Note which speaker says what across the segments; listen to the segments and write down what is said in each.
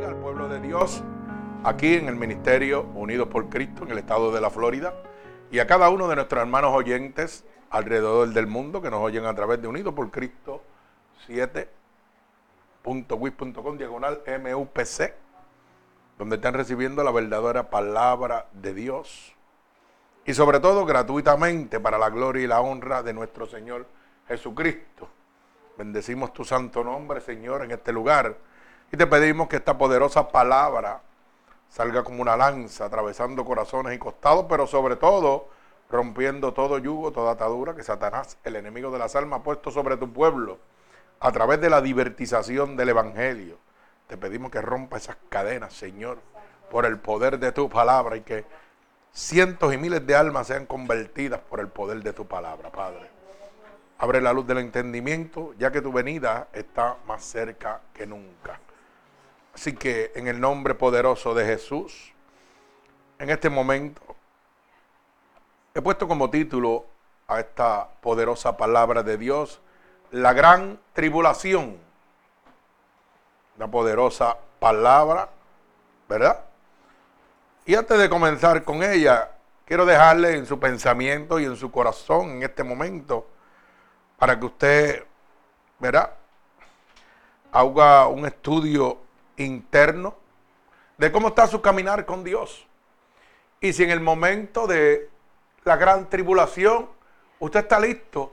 Speaker 1: al pueblo de Dios aquí en el Ministerio Unidos por Cristo en el estado de la Florida y a cada uno de nuestros hermanos oyentes alrededor del mundo que nos oyen a través de Unidos por Cristo 7.wis.com diagonal MUPC donde están recibiendo la verdadera palabra de Dios y sobre todo gratuitamente para la gloria y la honra de nuestro Señor Jesucristo. Bendecimos tu santo nombre, Señor, en este lugar y te pedimos que esta poderosa palabra salga como una lanza, atravesando corazones y costados, pero sobre todo rompiendo todo yugo, toda atadura que Satanás, el enemigo de las almas, ha puesto sobre tu pueblo a través de la divertización del Evangelio. Te pedimos que rompa esas cadenas, Señor, por el poder de tu palabra y que cientos y miles de almas sean convertidas por el poder de tu palabra, Padre. Abre la luz del entendimiento, ya que tu venida está más cerca que nunca. Así que en el nombre poderoso de Jesús, en este momento, he puesto como título a esta poderosa palabra de Dios, la gran tribulación. La poderosa palabra, ¿verdad? Y antes de comenzar con ella, quiero dejarle en su pensamiento y en su corazón en este momento, para que usted, ¿verdad? Haga un estudio interno de cómo está su caminar con Dios. Y si en el momento de la gran tribulación usted está listo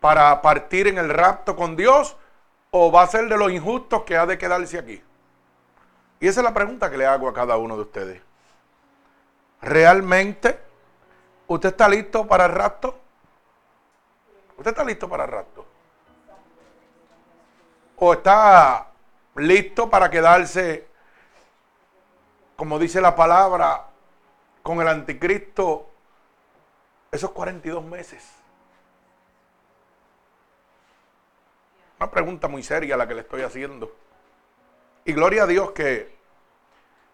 Speaker 1: para partir en el rapto con Dios o va a ser de los injustos que ha de quedarse aquí. Y esa es la pregunta que le hago a cada uno de ustedes. ¿Realmente usted está listo para el rapto? ¿Usted está listo para el rapto? ¿O está listo para quedarse, como dice la palabra, con el anticristo esos 42 meses. Una pregunta muy seria la que le estoy haciendo. Y gloria a Dios que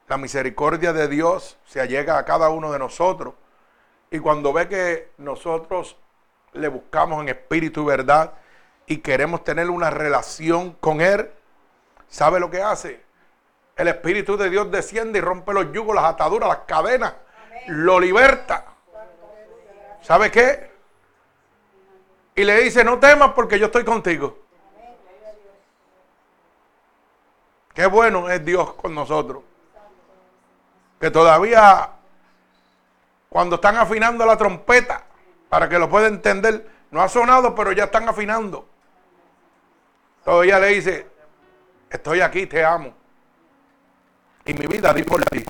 Speaker 1: la misericordia de Dios se allega a cada uno de nosotros. Y cuando ve que nosotros le buscamos en espíritu y verdad y queremos tener una relación con Él, ¿Sabe lo que hace? El Espíritu de Dios desciende y rompe los yugos, las ataduras, las cadenas. Lo liberta. ¿Sabe qué? Y le dice, no temas porque yo estoy contigo. Qué bueno es Dios con nosotros. Que todavía cuando están afinando la trompeta, para que lo pueda entender, no ha sonado, pero ya están afinando. Todavía le dice, Estoy aquí, te amo. Y mi vida di por ti.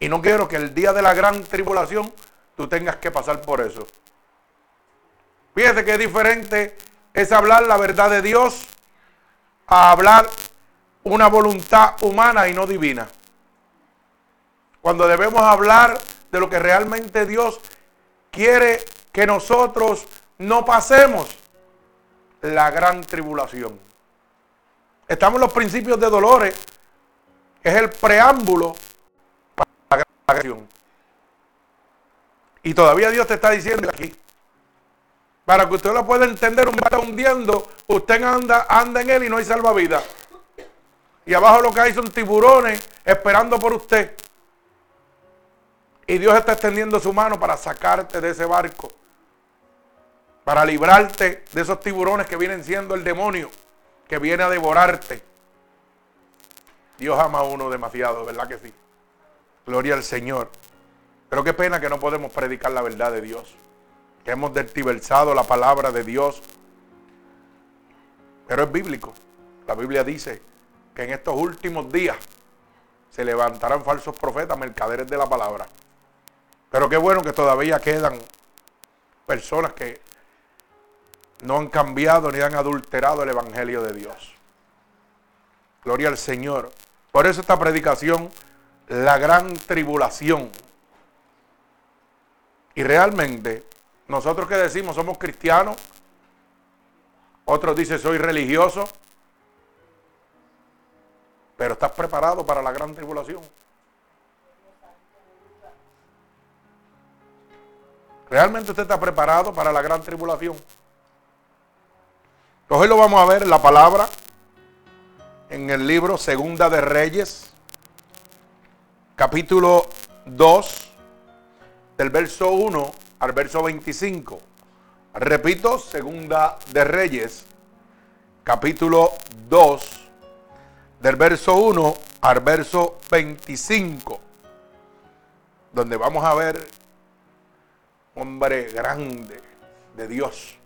Speaker 1: Y no quiero que el día de la gran tribulación tú tengas que pasar por eso. Fíjate que diferente es hablar la verdad de Dios a hablar una voluntad humana y no divina. Cuando debemos hablar de lo que realmente Dios quiere que nosotros no pasemos la gran tribulación. Estamos en los principios de dolores, es el preámbulo para la creación. Y todavía Dios te está diciendo aquí, para que usted lo pueda entender, un está hundiendo, usted anda, anda en él y no hay salvavidas. Y abajo lo que hay son tiburones esperando por usted. Y Dios está extendiendo su mano para sacarte de ese barco. Para librarte de esos tiburones que vienen siendo el demonio que viene a devorarte. Dios ama a uno demasiado, ¿verdad que sí? Gloria al Señor. Pero qué pena que no podemos predicar la verdad de Dios. Que hemos dertiversado la palabra de Dios. Pero es bíblico. La Biblia dice que en estos últimos días se levantarán falsos profetas, mercaderes de la palabra. Pero qué bueno que todavía quedan personas que no han cambiado ni han adulterado el Evangelio de Dios. Gloria al Señor. Por eso esta predicación, la gran tribulación. Y realmente, nosotros que decimos somos cristianos, otros dicen soy religioso, pero estás preparado para la gran tribulación. ¿Realmente usted está preparado para la gran tribulación? Hoy lo vamos a ver en la palabra en el libro Segunda de Reyes, capítulo 2, del verso 1 al verso 25. Repito, Segunda de Reyes, capítulo 2, del verso 1 al verso 25, donde vamos a ver hombre grande de Dios,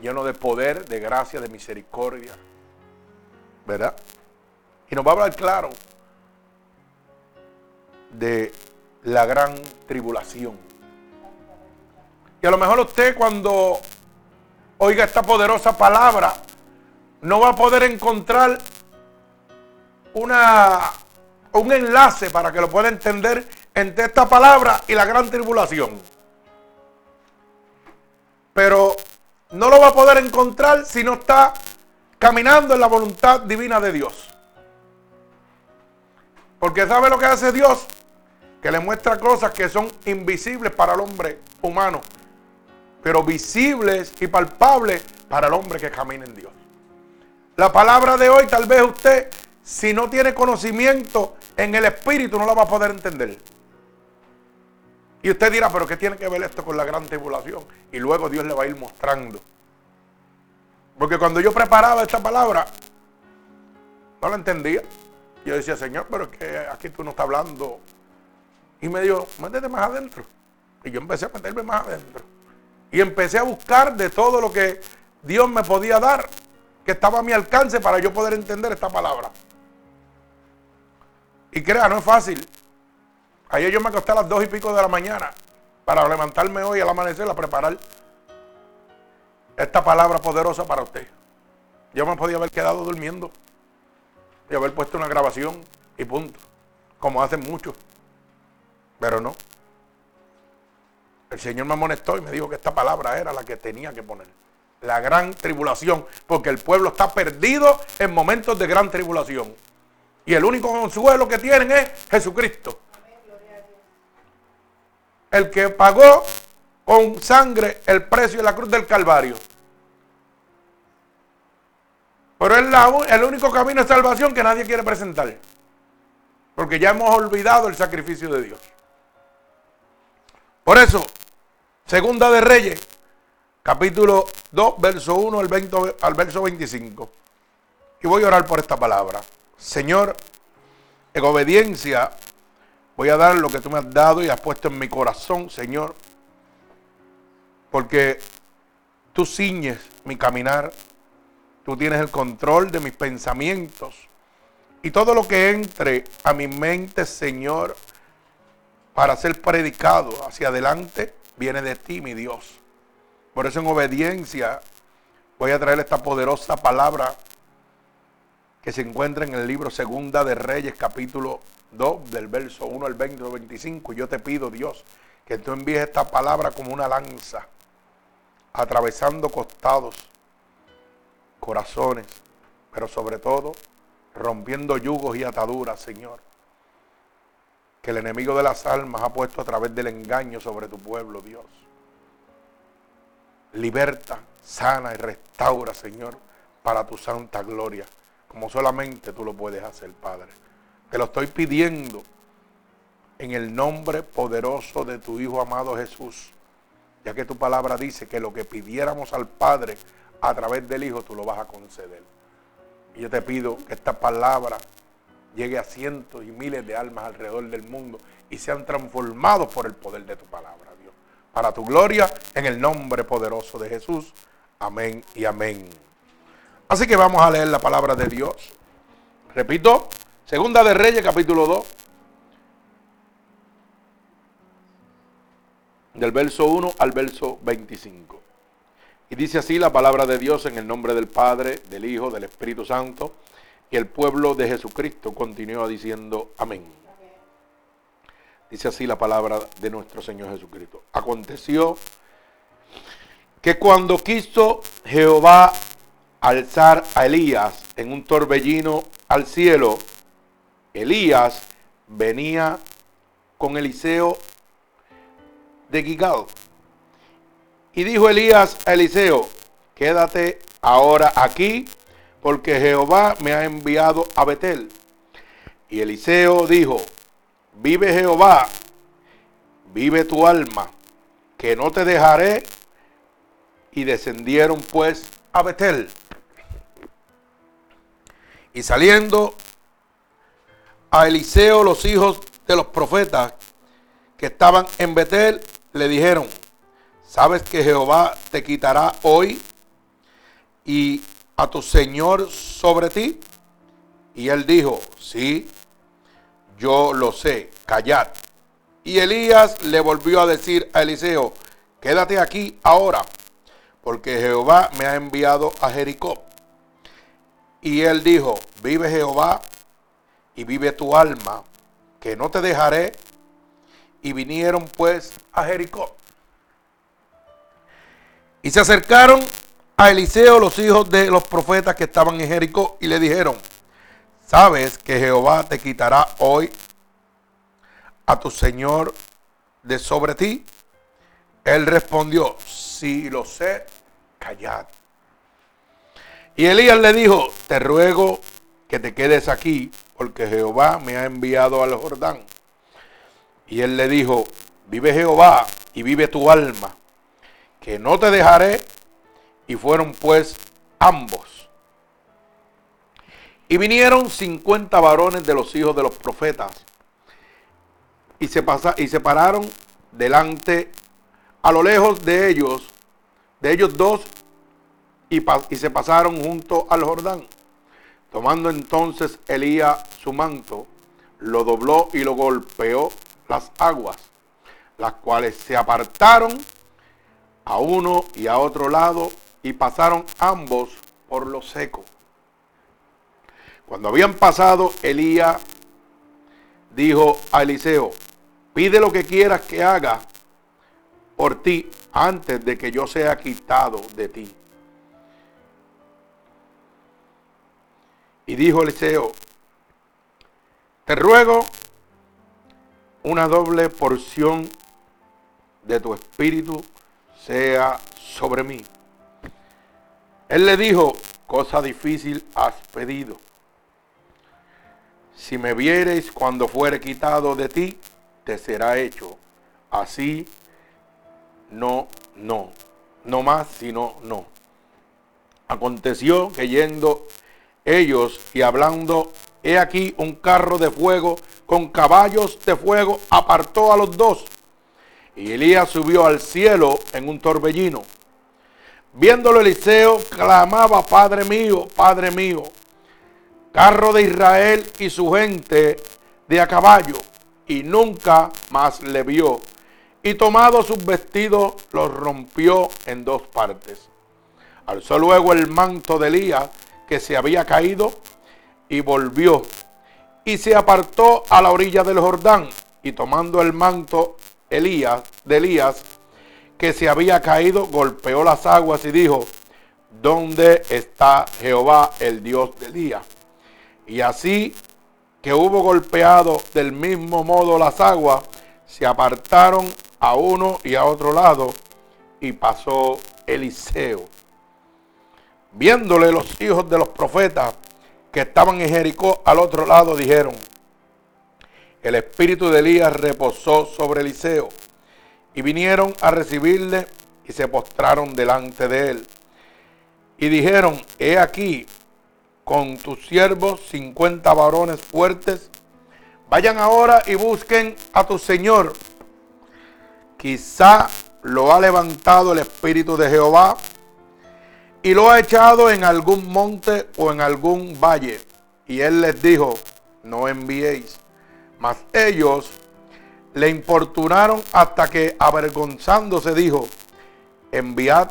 Speaker 1: lleno de poder, de gracia, de misericordia, ¿verdad? Y nos va a hablar claro de la gran tribulación. Y a lo mejor usted cuando oiga esta poderosa palabra, no va a poder encontrar una, un enlace para que lo pueda entender entre esta palabra y la gran tribulación. Pero no lo va a poder encontrar si no está caminando en la voluntad divina de Dios. Porque ¿sabe lo que hace Dios? Que le muestra cosas que son invisibles para el hombre humano, pero visibles y palpables para el hombre que camina en Dios. La palabra de hoy tal vez usted, si no tiene conocimiento en el espíritu, no la va a poder entender. Y usted dirá, pero ¿qué tiene que ver esto con la gran tribulación? Y luego Dios le va a ir mostrando. Porque cuando yo preparaba esta palabra, no la entendía. Yo decía, Señor, pero es que aquí tú no estás hablando. Y me dijo, métete más adentro. Y yo empecé a meterme más adentro. Y empecé a buscar de todo lo que Dios me podía dar, que estaba a mi alcance para yo poder entender esta palabra. Y crea, no es fácil. Ayer yo me acosté a las dos y pico de la mañana para levantarme hoy al amanecer a preparar esta palabra poderosa para usted. Yo me podía haber quedado durmiendo y haber puesto una grabación y punto, como hacen muchos. Pero no. El Señor me amonestó y me dijo que esta palabra era la que tenía que poner. La gran tribulación, porque el pueblo está perdido en momentos de gran tribulación. Y el único consuelo que tienen es Jesucristo el que pagó con sangre el precio de la cruz del Calvario. Pero es el único camino de salvación que nadie quiere presentar. Porque ya hemos olvidado el sacrificio de Dios. Por eso, Segunda de Reyes, capítulo 2, verso 1 al, 20, al verso 25. Y voy a orar por esta palabra. Señor, en obediencia Voy a dar lo que tú me has dado y has puesto en mi corazón, Señor. Porque tú ciñes mi caminar. Tú tienes el control de mis pensamientos. Y todo lo que entre a mi mente, Señor, para ser predicado hacia adelante, viene de ti, mi Dios. Por eso en obediencia voy a traer esta poderosa palabra que se encuentra en el libro Segunda de Reyes, capítulo 2, del verso 1 al 20 o 25. Yo te pido, Dios, que tú envíes esta palabra como una lanza, atravesando costados, corazones, pero sobre todo rompiendo yugos y ataduras, Señor, que el enemigo de las almas ha puesto a través del engaño sobre tu pueblo, Dios. Liberta, sana y restaura, Señor, para tu santa gloria, como solamente tú lo puedes hacer, Padre. Te lo estoy pidiendo en el nombre poderoso de tu Hijo amado Jesús. Ya que tu palabra dice que lo que pidiéramos al Padre a través del Hijo, tú lo vas a conceder. Y yo te pido que esta palabra llegue a cientos y miles de almas alrededor del mundo y sean transformados por el poder de tu palabra, Dios. Para tu gloria, en el nombre poderoso de Jesús. Amén y amén. Así que vamos a leer la palabra de Dios. Repito, Segunda de Reyes, capítulo 2. Del verso 1 al verso 25. Y dice así la palabra de Dios en el nombre del Padre, del Hijo, del Espíritu Santo. Y el pueblo de Jesucristo continúa diciendo amén. Dice así la palabra de nuestro Señor Jesucristo. Aconteció que cuando quiso Jehová alzar a Elías en un torbellino al cielo, Elías venía con Eliseo de Gigal. Y dijo Elías a Eliseo, quédate ahora aquí, porque Jehová me ha enviado a Betel. Y Eliseo dijo, vive Jehová, vive tu alma, que no te dejaré. Y descendieron pues a Betel. Y saliendo a Eliseo los hijos de los profetas que estaban en Betel, le dijeron, ¿sabes que Jehová te quitará hoy y a tu Señor sobre ti? Y él dijo, sí, yo lo sé, callad. Y Elías le volvió a decir a Eliseo, quédate aquí ahora, porque Jehová me ha enviado a Jericó. Y él dijo, vive Jehová y vive tu alma, que no te dejaré. Y vinieron pues a Jericó. Y se acercaron a Eliseo los hijos de los profetas que estaban en Jericó y le dijeron, ¿sabes que Jehová te quitará hoy a tu Señor de sobre ti? Él respondió, si lo sé, callad. Y Elías le dijo, te ruego que te quedes aquí, porque Jehová me ha enviado al Jordán. Y él le dijo, vive Jehová y vive tu alma, que no te dejaré. Y fueron pues ambos. Y vinieron cincuenta varones de los hijos de los profetas. Y se, pasa, y se pararon delante, a lo lejos de ellos, de ellos dos, y, se pasaron junto al Jordán. Tomando entonces Elías su manto, lo dobló y lo golpeó las aguas, las cuales se apartaron a uno y a otro lado y pasaron ambos por lo seco. Cuando habían pasado, Elías dijo a Eliseo, pide lo que quieras que haga por ti antes de que yo sea quitado de ti. Y dijo Eliseo, te ruego una doble porción de tu espíritu sea sobre mí. Él le dijo, cosa difícil has pedido. Si me viereis cuando fuere quitado de ti, te será hecho. Así, no, no. No más, sino no. Aconteció que yendo ellos y hablando, he aquí un carro de fuego con caballos de fuego apartó a los dos. Y Elías subió al cielo en un torbellino. Viéndolo Eliseo, clamaba, Padre mío, Padre mío, carro de Israel y su gente de a caballo. Y nunca más le vio. Y tomado sus vestidos, los rompió en dos partes. Alzó luego el manto de Elías que se había caído y volvió y se apartó a la orilla del Jordán y tomando el manto Elías de Elías que se había caído golpeó las aguas y dijo ¿Dónde está Jehová el Dios de Elías? Y así que hubo golpeado del mismo modo las aguas, se apartaron a uno y a otro lado y pasó Eliseo Viéndole los hijos de los profetas que estaban en Jericó al otro lado, dijeron, el espíritu de Elías reposó sobre Eliseo. Y vinieron a recibirle y se postraron delante de él. Y dijeron, he aquí, con tus siervos cincuenta varones fuertes, vayan ahora y busquen a tu Señor. Quizá lo ha levantado el Espíritu de Jehová y lo ha echado en algún monte o en algún valle. Y él les dijo, no enviéis. Mas ellos le importunaron hasta que avergonzándose dijo, enviad.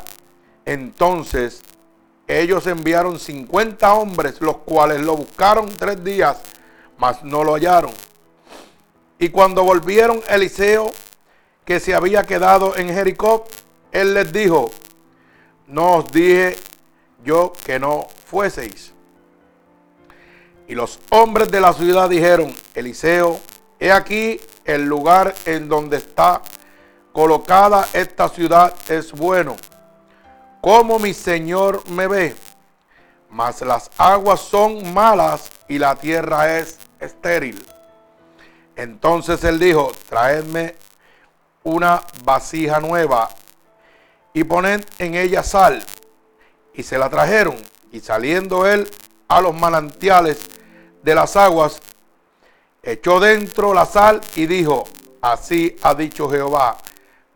Speaker 1: Entonces ellos enviaron 50 hombres, los cuales lo buscaron tres días, mas no lo hallaron. Y cuando volvieron Eliseo, que se había quedado en Jericó, él les dijo, no os dije yo que no fueseis. Y los hombres de la ciudad dijeron, Eliseo, he aquí el lugar en donde está colocada esta ciudad es bueno. Como mi Señor me ve. mas las aguas son malas y la tierra es estéril. Entonces él dijo, traedme una vasija nueva y poned en ella sal. Y se la trajeron. Y saliendo él a los manantiales de las aguas, echó dentro la sal y dijo, así ha dicho Jehová,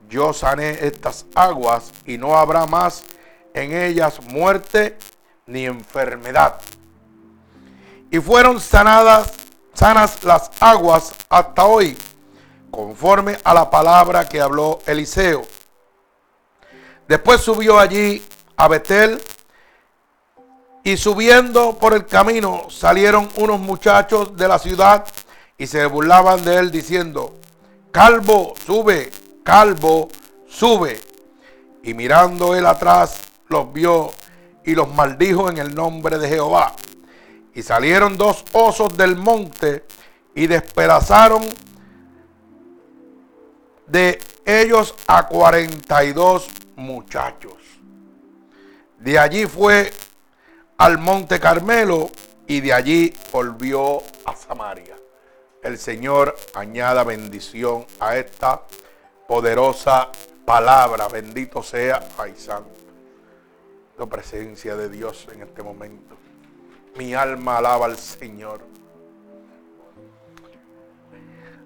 Speaker 1: yo sané estas aguas y no habrá más en ellas muerte ni enfermedad. Y fueron sanadas, sanas las aguas hasta hoy, conforme a la palabra que habló Eliseo. Después subió allí a Betel y subiendo por el camino salieron unos muchachos de la ciudad y se burlaban de él diciendo, Calvo, sube, calvo, sube. Y mirando él atrás, los vio y los maldijo en el nombre de Jehová. Y salieron dos osos del monte y despedazaron de ellos a 42 muchachos. De allí fue al monte Carmelo y de allí volvió a Samaria. El Señor añada bendición a esta poderosa palabra. Bendito sea Paisán. La presencia de Dios en este momento. Mi alma alaba al Señor.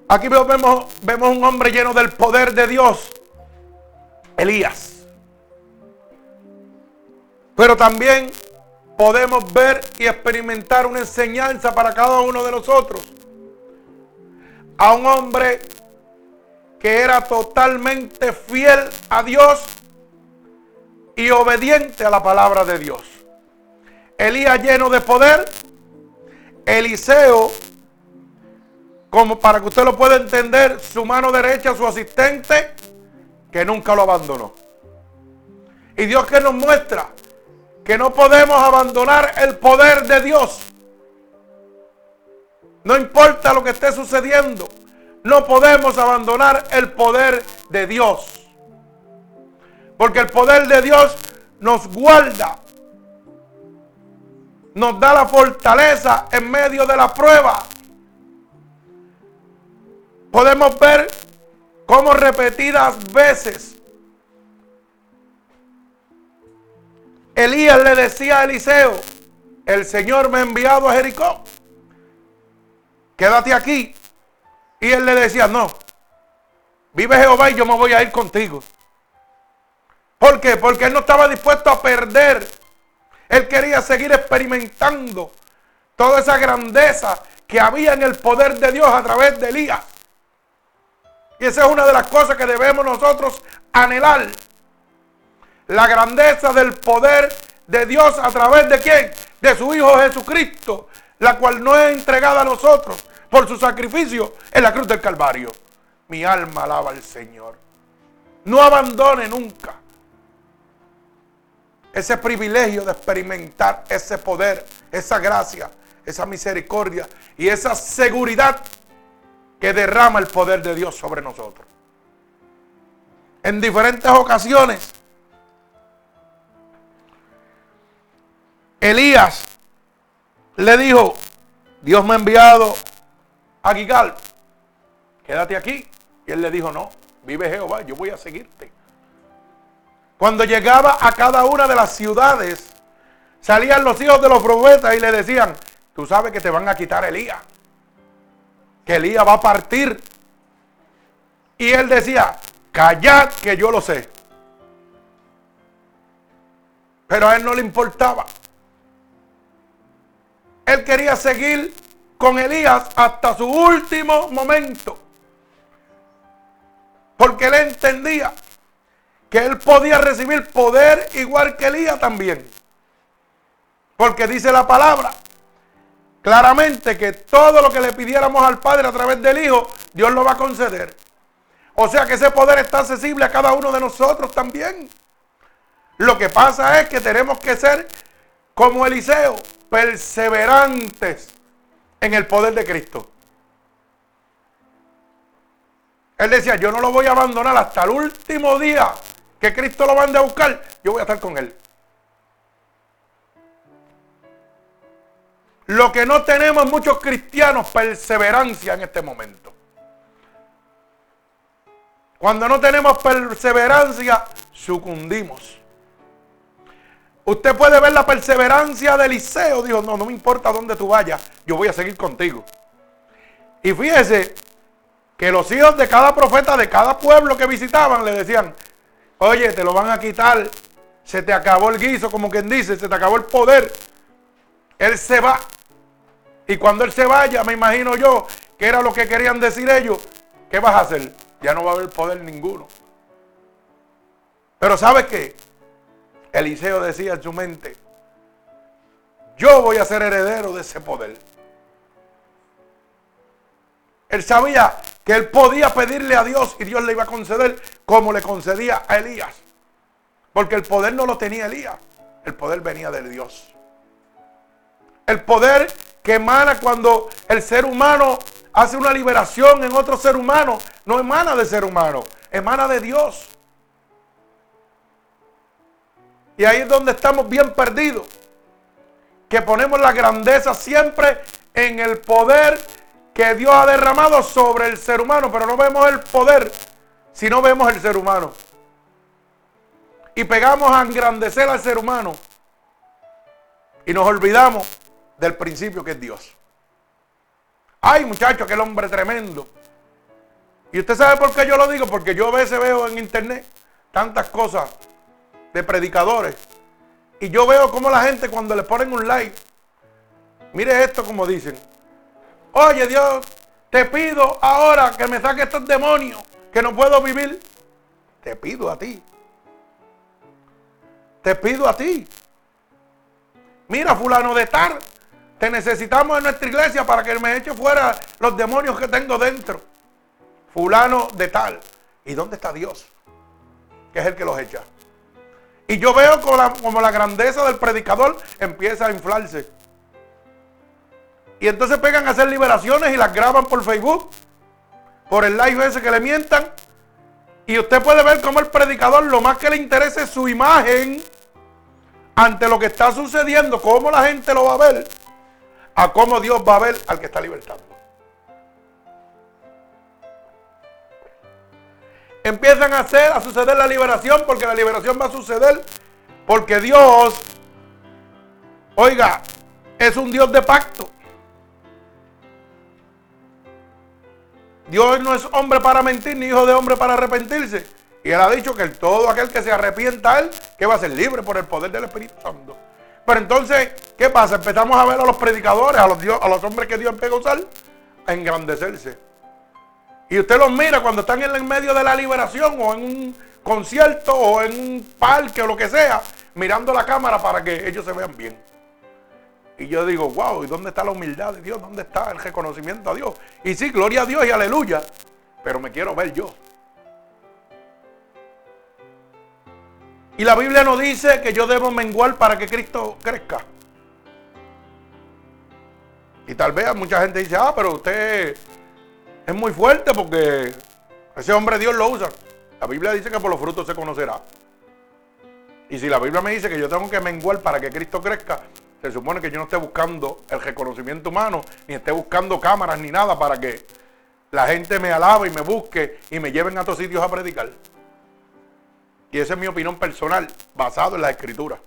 Speaker 1: Aquí vemos, vemos un hombre lleno del poder de Dios. Elías. Pero también podemos ver y experimentar una enseñanza para cada uno de nosotros. A un hombre que era totalmente fiel a Dios y obediente a la palabra de Dios. Elías lleno de poder, Eliseo, como para que usted lo pueda entender, su mano derecha, su asistente, que nunca lo abandonó. Y Dios que nos muestra que no podemos abandonar el poder de Dios. No importa lo que esté sucediendo, no podemos abandonar el poder de Dios. Porque el poder de Dios nos guarda. Nos da la fortaleza en medio de la prueba. Podemos ver cómo repetidas veces Elías le decía a Eliseo, el Señor me ha enviado a Jericó. Quédate aquí. Y él le decía, no, vive Jehová y yo me voy a ir contigo. ¿Por qué? Porque él no estaba dispuesto a perder. Él quería seguir experimentando toda esa grandeza que había en el poder de Dios a través de Elías. Y esa es una de las cosas que debemos nosotros anhelar la grandeza del poder de Dios a través de quién? De su Hijo Jesucristo, la cual no es entregada a nosotros por su sacrificio en la cruz del Calvario. Mi alma alaba al Señor. No abandone nunca ese privilegio de experimentar ese poder, esa gracia, esa misericordia y esa seguridad que derrama el poder de Dios sobre nosotros. En diferentes ocasiones Elías le dijo, Dios me ha enviado a Gigal, quédate aquí. Y él le dijo, no, vive Jehová, yo voy a seguirte. Cuando llegaba a cada una de las ciudades, salían los hijos de los profetas y le decían, tú sabes que te van a quitar Elías, que Elías va a partir. Y él decía, callad que yo lo sé. Pero a él no le importaba. Quería seguir con Elías hasta su último momento. Porque él entendía que él podía recibir poder igual que Elías también. Porque dice la palabra claramente que todo lo que le pidiéramos al Padre a través del Hijo, Dios lo va a conceder. O sea que ese poder está accesible a cada uno de nosotros también. Lo que pasa es que tenemos que ser como Eliseo, perseverantes en el poder de Cristo. Él decía, yo no lo voy a abandonar hasta el último día que Cristo lo mande a buscar, yo voy a estar con él. Lo que no tenemos muchos cristianos, perseverancia en este momento. Cuando no tenemos perseverancia, sucundimos. Usted puede ver la perseverancia de Eliseo. Dijo, no, no me importa dónde tú vayas, yo voy a seguir contigo. Y fíjese que los hijos de cada profeta, de cada pueblo que visitaban, le decían, oye, te lo van a quitar, se te acabó el guiso, como quien dice, se te acabó el poder. Él se va. Y cuando él se vaya, me imagino yo, que era lo que querían decir ellos, ¿qué vas a hacer? Ya no va a haber poder ninguno. Pero ¿sabes qué? Eliseo decía en su mente, yo voy a ser heredero de ese poder. Él sabía que él podía pedirle a Dios y Dios le iba a conceder como le concedía a Elías. Porque el poder no lo tenía Elías, el poder venía de Dios. El poder que emana cuando el ser humano hace una liberación en otro ser humano, no emana de ser humano, emana de Dios. Y ahí es donde estamos bien perdidos. Que ponemos la grandeza siempre en el poder que Dios ha derramado sobre el ser humano, pero no vemos el poder si no vemos el ser humano. Y pegamos a engrandecer al ser humano y nos olvidamos del principio que es Dios. Ay, muchacho, aquel hombre tremendo. Y usted sabe por qué yo lo digo, porque yo a veces veo en internet tantas cosas de predicadores. Y yo veo como la gente cuando le ponen un like, mire esto como dicen, oye Dios, te pido ahora que me saque estos demonios, que no puedo vivir. Te pido a ti. Te pido a ti. Mira, fulano de tal, te necesitamos en nuestra iglesia para que me eche fuera los demonios que tengo dentro. Fulano de tal. ¿Y dónde está Dios? Que es el que los echa. Y yo veo como la, grandeza del predicador empieza a inflarse. Y entonces pegan a hacer liberaciones y las graban por Facebook, por el live ese que le mientan. Y usted puede ver cómo el predicador lo más que le interesa es su imagen ante lo que está sucediendo, cómo la gente lo va a ver, a cómo Dios va a ver al que está libertando. Empiezan a hacer, a suceder la liberación, porque la liberación va a suceder, porque Dios, oiga, es un Dios de pacto. Dios no es hombre para mentir, ni hijo de hombre para arrepentirse. Y él ha dicho que todo aquel que se arrepienta a él, que va a ser libre por el poder del Espíritu Santo. Pero entonces, ¿qué pasa? Empezamos a ver a los predicadores, a los, Dios, a los hombres que Dios empezó a usar, a engrandecerse. Y usted los mira cuando están en el medio de la liberación o en un concierto o en un parque o lo que sea, mirando la cámara para que ellos se vean bien. Y yo digo, wow, ¿y dónde está la humildad de Dios? ¿Dónde está el reconocimiento a Dios? Y sí, gloria a Dios y aleluya, pero me quiero ver yo. Y la Biblia nos dice que yo debo menguar para que Cristo crezca. Y tal vez mucha gente dice, ah, pero usted es muy fuerte porque ese hombre Dios lo usa. La Biblia dice que por los frutos se conocerá. Y si la Biblia me dice que yo tengo que menguar para que Cristo crezca, se supone que yo no esté buscando el reconocimiento humano, ni esté buscando cámaras ni nada para que la gente me alabe y me busque y me lleven a otros sitios a predicar. Y esa es mi opinión personal, basado en la escritura.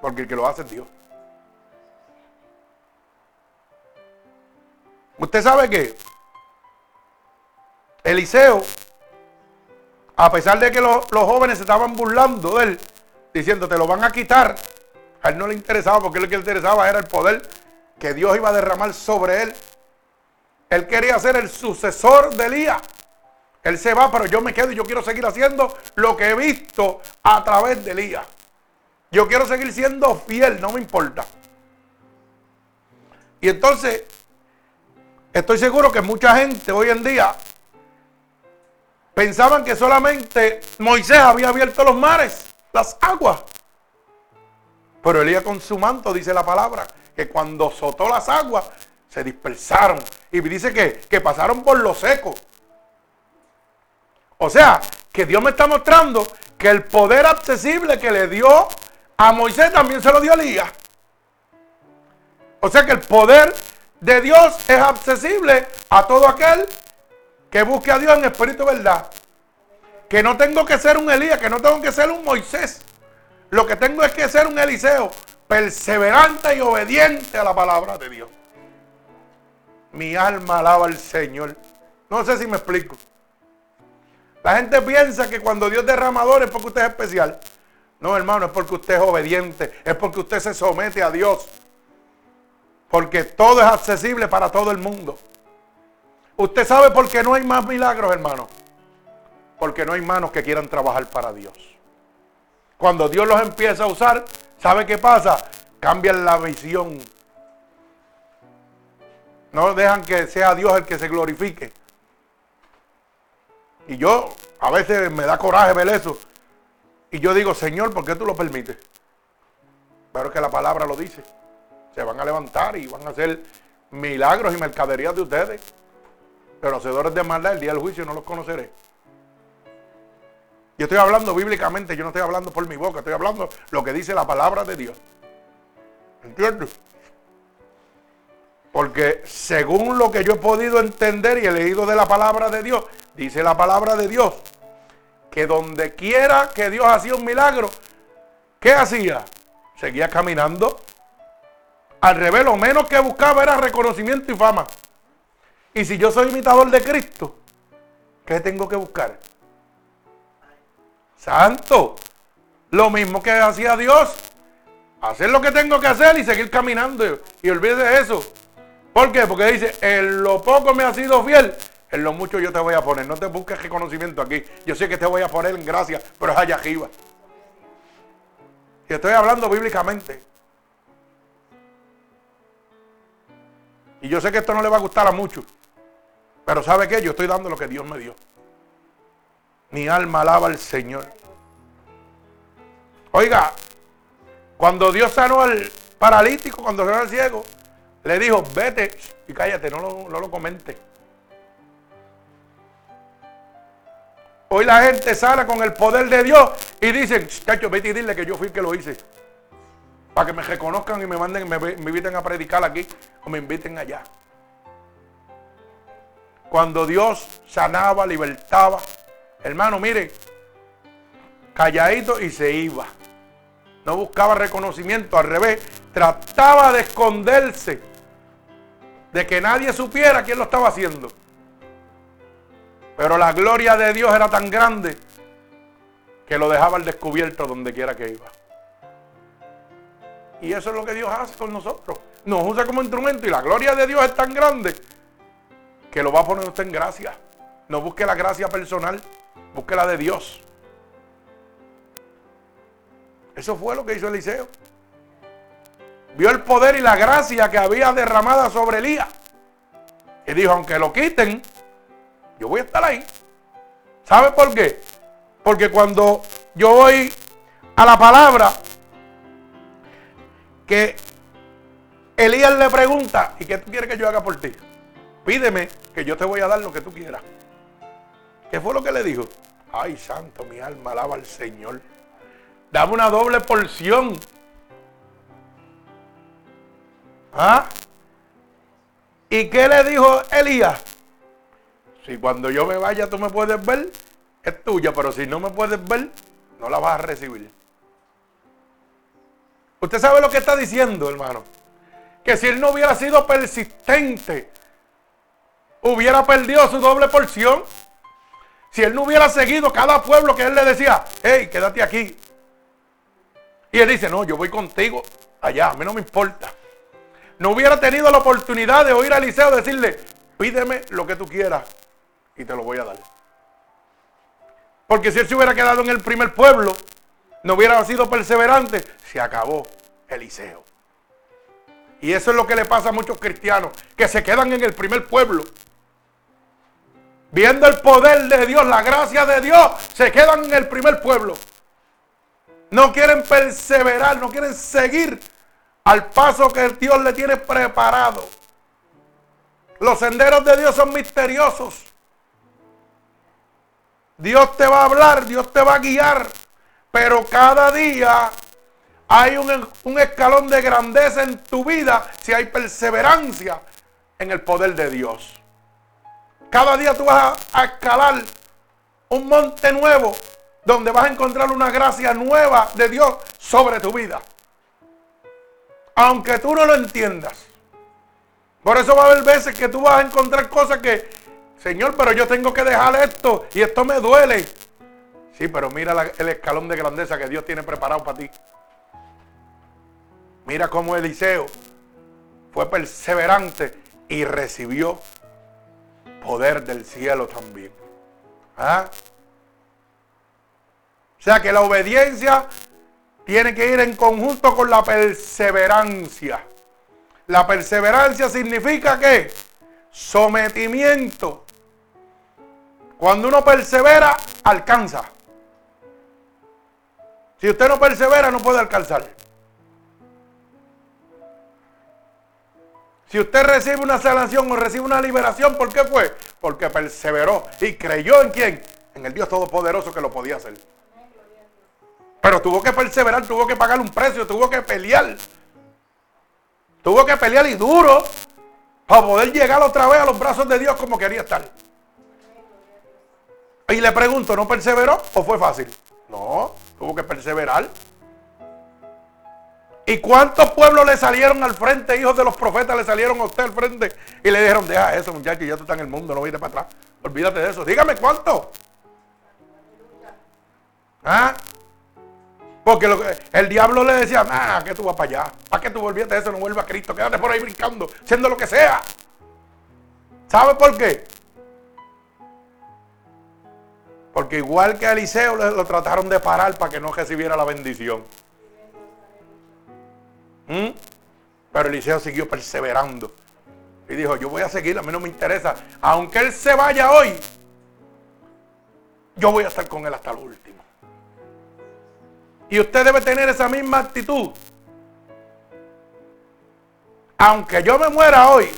Speaker 1: Porque el que lo hace es Dios. Usted sabe que Eliseo, a pesar de que los, jóvenes se estaban burlando de él, diciendo te lo van a quitar, a él no le interesaba porque lo que le interesaba era el poder que Dios iba a derramar sobre él. Él quería ser el sucesor de Elías. Él se va, pero yo me quedo y yo quiero seguir haciendo lo que he visto a través de Elías. Yo quiero seguir siendo fiel, no me importa. Y entonces Estoy seguro que mucha gente hoy en día pensaban que solamente Moisés había abierto los mares, las aguas. Pero Elías con su manto dice la palabra que cuando azotó las aguas se dispersaron. Y dice que, que pasaron por lo seco. O sea, que Dios me está mostrando que el poder accesible que le dio a Moisés también se lo dio a Elías. O sea que el poder de Dios es accesible a todo aquel que busque a Dios en espíritu verdad. Que no tengo que ser un Elías, que no tengo que ser un Moisés. Lo que tengo es que ser un Eliseo, perseverante y obediente a la palabra de Dios. Mi alma alaba al Señor. No sé si me explico. La gente piensa que cuando Dios derramador es porque usted es especial. No, hermano, es porque usted es obediente, es porque usted se somete a Dios. Porque todo es accesible para todo el mundo. Usted sabe por qué no hay más milagros, hermano. Porque no hay manos que quieran trabajar para Dios. Cuando Dios los empieza a usar, ¿sabe qué pasa? Cambian la visión. No dejan que sea Dios el que se glorifique. Y yo a veces me da coraje ver eso. Y yo digo, Señor, ¿por qué tú lo permites? Pero es que la palabra lo dice. Se van a levantar y van a hacer milagros y mercaderías de ustedes. Pero hacedores de maldad, el día del juicio no los conoceré. Yo estoy hablando bíblicamente, yo no estoy hablando por mi boca, estoy hablando lo que dice la palabra de Dios. ¿Entiendes? Porque según lo que yo he podido entender y he leído de la palabra de Dios, dice la palabra de Dios, que donde quiera que Dios hacía un milagro, ¿qué hacía? Seguía caminando. Al revés, lo menos que buscaba era reconocimiento y fama. Y si yo soy imitador de Cristo, ¿qué tengo que buscar? Santo. Lo mismo que hacía Dios. Hacer lo que tengo que hacer y seguir caminando. Y olvídese de eso. ¿Por qué? Porque dice, en lo poco me ha sido fiel, en lo mucho yo te voy a poner. No te busques reconocimiento aquí. Yo sé que te voy a poner en gracia, pero es allá arriba. Y estoy hablando bíblicamente. Y yo sé que esto no le va a gustar a muchos. Pero ¿sabe qué? Yo estoy dando lo que Dios me dio. Mi alma alaba al Señor. Oiga, cuando Dios sanó al paralítico, cuando sanó al ciego, le dijo, vete y cállate, no lo, no lo comente. Hoy la gente sale con el poder de Dios y dicen, cacho, vete y dile que yo fui el que lo hice. Para que me reconozcan y me manden, me, me inviten a predicar aquí o me inviten allá. Cuando Dios sanaba, libertaba, hermano, mire, calladito y se iba. No buscaba reconocimiento, al revés, trataba de esconderse de que nadie supiera quién lo estaba haciendo. Pero la gloria de Dios era tan grande que lo dejaba al descubierto donde quiera que iba. Y eso es lo que Dios hace con nosotros. Nos usa como instrumento y la gloria de Dios es tan grande que lo va a poner usted en gracia. No busque la gracia personal, busque la de Dios. Eso fue lo que hizo Eliseo vio el poder y la gracia que había derramada sobre Elías. Y dijo, aunque lo quiten, yo voy a estar ahí. ¿Sabe por qué? Porque cuando yo voy a la palabra que Elías le pregunta, ¿y qué tú quieres que yo haga por ti? Pídeme que yo te voy a dar lo que tú quieras. ¿Qué fue lo que le dijo? Ay, santo, mi alma alaba al Señor. Dame una doble porción ¿Ah? ¿Y qué le dijo Elías? Si cuando yo me vaya tú me puedes ver, es tuya, pero si no me puedes ver, no la vas a recibir. Usted sabe lo que está diciendo, hermano. Que si él no hubiera sido persistente, hubiera perdido su doble porción. Si él no hubiera seguido cada pueblo que él le decía, hey, quédate aquí. Y él dice, no, yo voy contigo allá, a mí no me importa no hubiera tenido la oportunidad de oír a Eliseo decirle, pídeme lo que tú quieras y te lo voy a dar. Porque si él se hubiera quedado en el primer pueblo, no hubiera sido perseverante, se acabó Eliseo. Y eso es lo que le pasa a muchos cristianos, que se quedan en el primer pueblo. Viendo el poder de Dios, la gracia de Dios, se quedan en el primer pueblo. No quieren perseverar, no quieren seguir al paso que Dios le tiene preparado. Los senderos de Dios son misteriosos. Dios te va a hablar, Dios te va a guiar, pero cada día Hay un, escalón de grandeza en tu vida si hay perseverancia en el poder de Dios. Cada día tú vas a, escalar un monte nuevo donde vas a encontrar una gracia nueva de Dios sobre tu vida. Aunque tú no lo entiendas. Por eso va a haber veces que tú vas a encontrar cosas que, Señor, pero yo tengo que dejar esto y esto me duele. Sí, pero mira el escalón de grandeza que Dios tiene preparado para ti. Mira cómo Eliseo fue perseverante y recibió poder del cielo también. ¿Ah? O sea que la obediencia tiene que ir en conjunto con la perseverancia. La perseverancia significa que sometimiento. Cuando uno persevera, alcanza. Si usted no persevera, no puede alcanzar. Si usted recibe una sanación o recibe una liberación, ¿por qué fue? Porque perseveró y creyó en quién? En el Dios Todopoderoso que lo podía hacer. Pero tuvo que perseverar, tuvo que pagar un precio, tuvo que pelear. Tuvo que pelear y duro para poder llegar otra vez a los brazos de Dios como quería estar. Y le pregunto, ¿no perseveró o fue fácil? No, tuvo que perseverar. ¿Y cuántos pueblos le salieron al frente, hijos de los profetas, le salieron a usted al frente y le dijeron, deja eso muchacho, ya tú estás en el mundo, no vayas para atrás. Olvídate de eso. Dígame cuánto. ¿Ah? Porque el diablo le decía, ah, que tú vas para allá. ¿Para qué tú volvías de eso? No vuelvas a Cristo. Quédate por ahí brincando, siendo lo que sea. ¿Sabe por qué? Porque igual que a Eliseo lo trataron de parar para que no recibiera la bendición. ¿Mm? Pero Eliseo siguió perseverando. Y dijo, yo voy a seguir, a mí no me interesa. Aunque él se vaya hoy, yo voy a estar con él hasta el último. Y usted debe tener esa misma actitud. Aunque yo me muera hoy,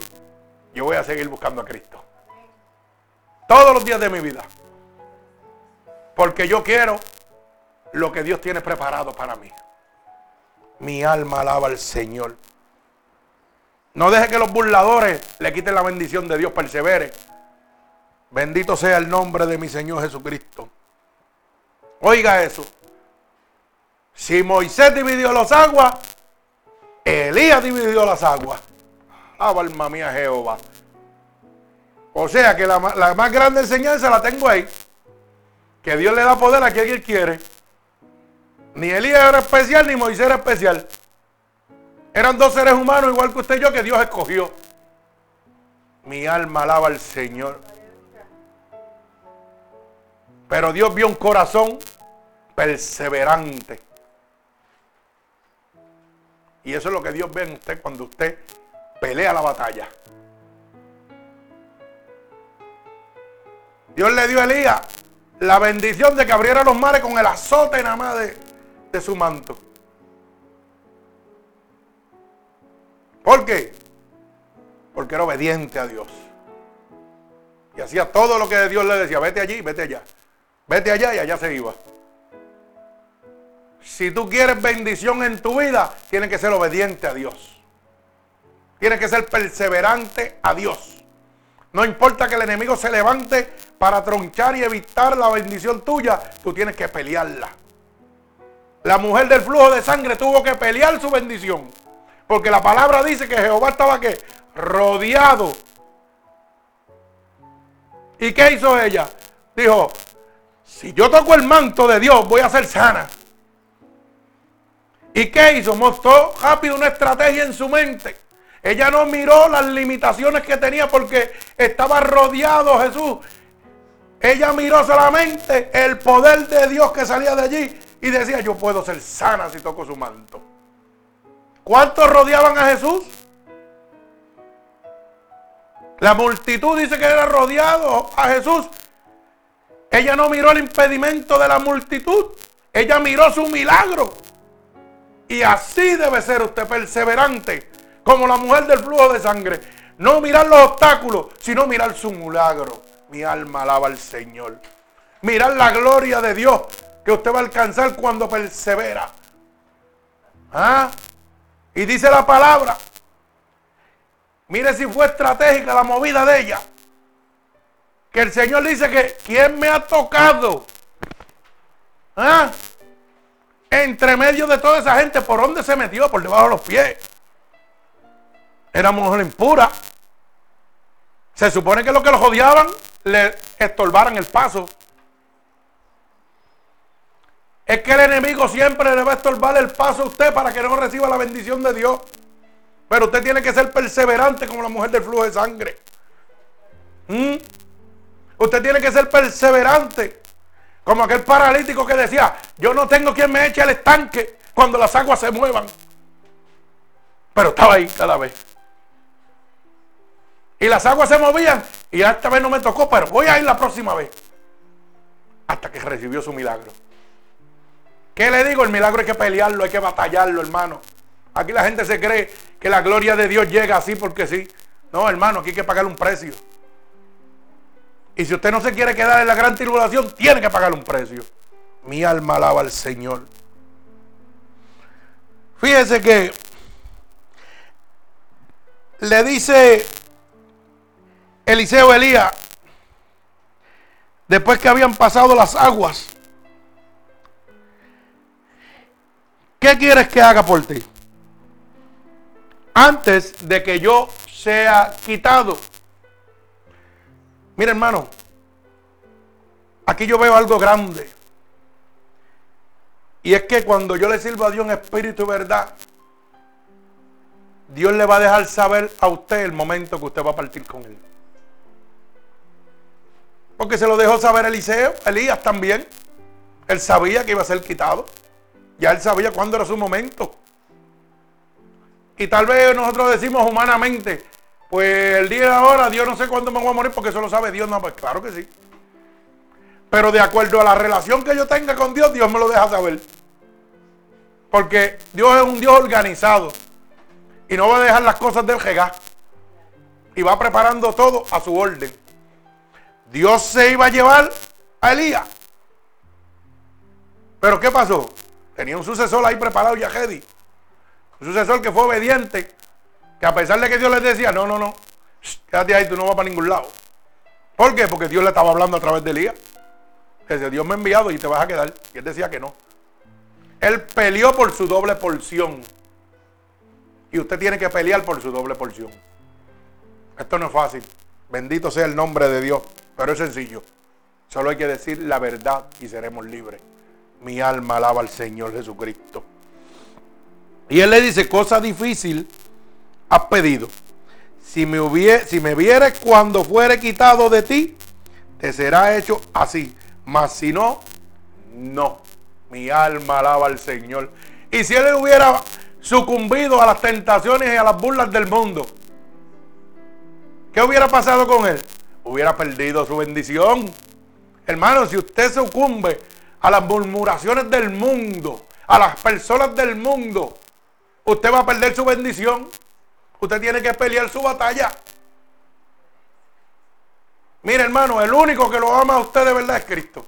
Speaker 1: yo voy a seguir buscando a Cristo. Todos los días de mi vida. Porque yo quiero lo que Dios tiene preparado para mí. Mi alma alaba al Señor. No deje que los burladores le quiten la bendición de Dios, persevere. Bendito sea el nombre de mi Señor Jesucristo. Oiga eso. Si Moisés dividió las aguas, Elías dividió las aguas. Alma mía Jehová. O sea que la, la, más grande enseñanza la tengo ahí. Que Dios le da poder a quien quiere. Ni Elías era especial, ni Moisés era especial. Eran dos seres humanos igual que usted y yo que Dios escogió. Mi alma alaba al Señor. Pero Dios vio un corazón perseverante. Y eso es lo que Dios ve en usted cuando usted pelea la batalla. Dios le dio a Elías la bendición de que abriera los mares con el azote nada más de, de su manto. ¿Por qué? Porque era obediente a Dios. Y hacía todo lo que Dios le decía, vete allí, vete allá. Vete allá y allá se iba. Si tú quieres bendición en tu vida, tienes que ser obediente a Dios. Tienes que ser perseverante a Dios. No importa que el enemigo se levante para tronchar y evitar la bendición tuya, tú tienes que pelearla. La mujer del flujo de sangre tuvo que pelear su bendición. Porque la palabra dice que Jehová estaba que rodeado. ¿Y qué hizo ella? Dijo, si yo toco el manto de Dios, voy a ser sana. ¿Y qué hizo? Mostró rápido una estrategia en su mente. Ella no miró las limitaciones que tenía porque estaba rodeado Jesús. Ella miró solamente el poder de Dios que salía de allí y decía, yo puedo ser sana si toco su manto. ¿Cuántos rodeaban a Jesús? La multitud dice que era rodeado a Jesús. Ella no miró el impedimento de la multitud. Ella miró su milagro. Y así debe ser usted perseverante, como la mujer del flujo de sangre. No mirar los obstáculos, sino mirar su milagro. Mi alma alaba al Señor. Mirar la gloria de Dios que usted va a alcanzar cuando persevera. ¿Ah? Y dice la palabra. Mire si fue estratégica la movida de ella. Que el Señor dice que ¿quién me ha tocado? ¿Ah? Entre medio de toda esa gente, ¿por dónde se metió? Por debajo de los pies. Era mujer impura. Se supone que los que los odiaban le estorbaran el paso. Es que el enemigo siempre le va a estorbar el paso a usted para que no reciba la bendición de Dios. Pero usted tiene que ser perseverante como la mujer del flujo de sangre. ¿Mm? Usted tiene que ser perseverante. Como aquel paralítico que decía, yo no tengo quien me eche al estanque cuando las aguas se muevan. Pero estaba ahí cada vez. Y las aguas se movían y esta vez no me tocó, pero voy a ir la próxima vez. Hasta que recibió su milagro. ¿Qué le digo? El milagro hay que pelearlo, hay que batallarlo, hermano. Aquí la gente se cree que la gloria de Dios llega así porque sí. No, hermano, aquí hay que pagar un precio. Y si usted no se quiere quedar en la gran tribulación, tiene que pagar un precio. Mi alma alaba al Señor. Fíjese que le dice Eliseo Elías, después que habían pasado las aguas, ¿qué quieres que haga por ti? Antes de que yo sea quitado. Mira hermano, aquí yo veo algo grande. Y es que cuando yo le sirvo a Dios en espíritu y verdad, Dios le va a dejar saber a usted el momento que usted va a partir con él. Porque se lo dejó saber Eliseo, Elías también. Él sabía que iba a ser quitado. Ya él sabía cuándo era su momento. Y tal vez nosotros decimos humanamente, pues el día de ahora, Dios no sé cuándo me voy a morir porque eso lo sabe Dios. No, pues claro que sí. Pero de acuerdo a la relación que yo tenga con Dios, Dios me lo deja saber. Porque Dios es un Dios organizado. Y no va a dejar las cosas del regar. Y va preparando todo a su orden. Dios se iba a llevar a Elías. Pero ¿qué pasó? Tenía un sucesor ahí preparado ya, Un sucesor que fue obediente, que a pesar de que Dios le decía, no, no, no, quédate ahí, tú no vas para ningún lado. ¿Por qué? Porque Dios le estaba hablando a través de Elías. Que Dios me ha enviado y te vas a quedar. Y él decía que no. Él peleó por su doble porción. Y usted tiene que pelear por su doble porción. Esto no es fácil. Bendito sea el nombre de Dios. Pero es sencillo. Solo hay que decir la verdad y seremos libres. Mi alma alaba al Señor Jesucristo. Y él le dice, cosa difícil has pedido. Si me, hubiere, si me vieres cuando fuere quitado de ti, te será hecho así. Mas si no, no. Mi alma alaba al Señor. Y si él hubiera sucumbido a las tentaciones y a las burlas del mundo, ¿qué hubiera pasado con él? Hubiera perdido su bendición. Hermano, si usted sucumbe a las murmuraciones del mundo, a las personas del mundo, usted va a perder su bendición. Usted tiene que pelear su batalla. Mire, hermano, el único que lo ama a usted de verdad es Cristo.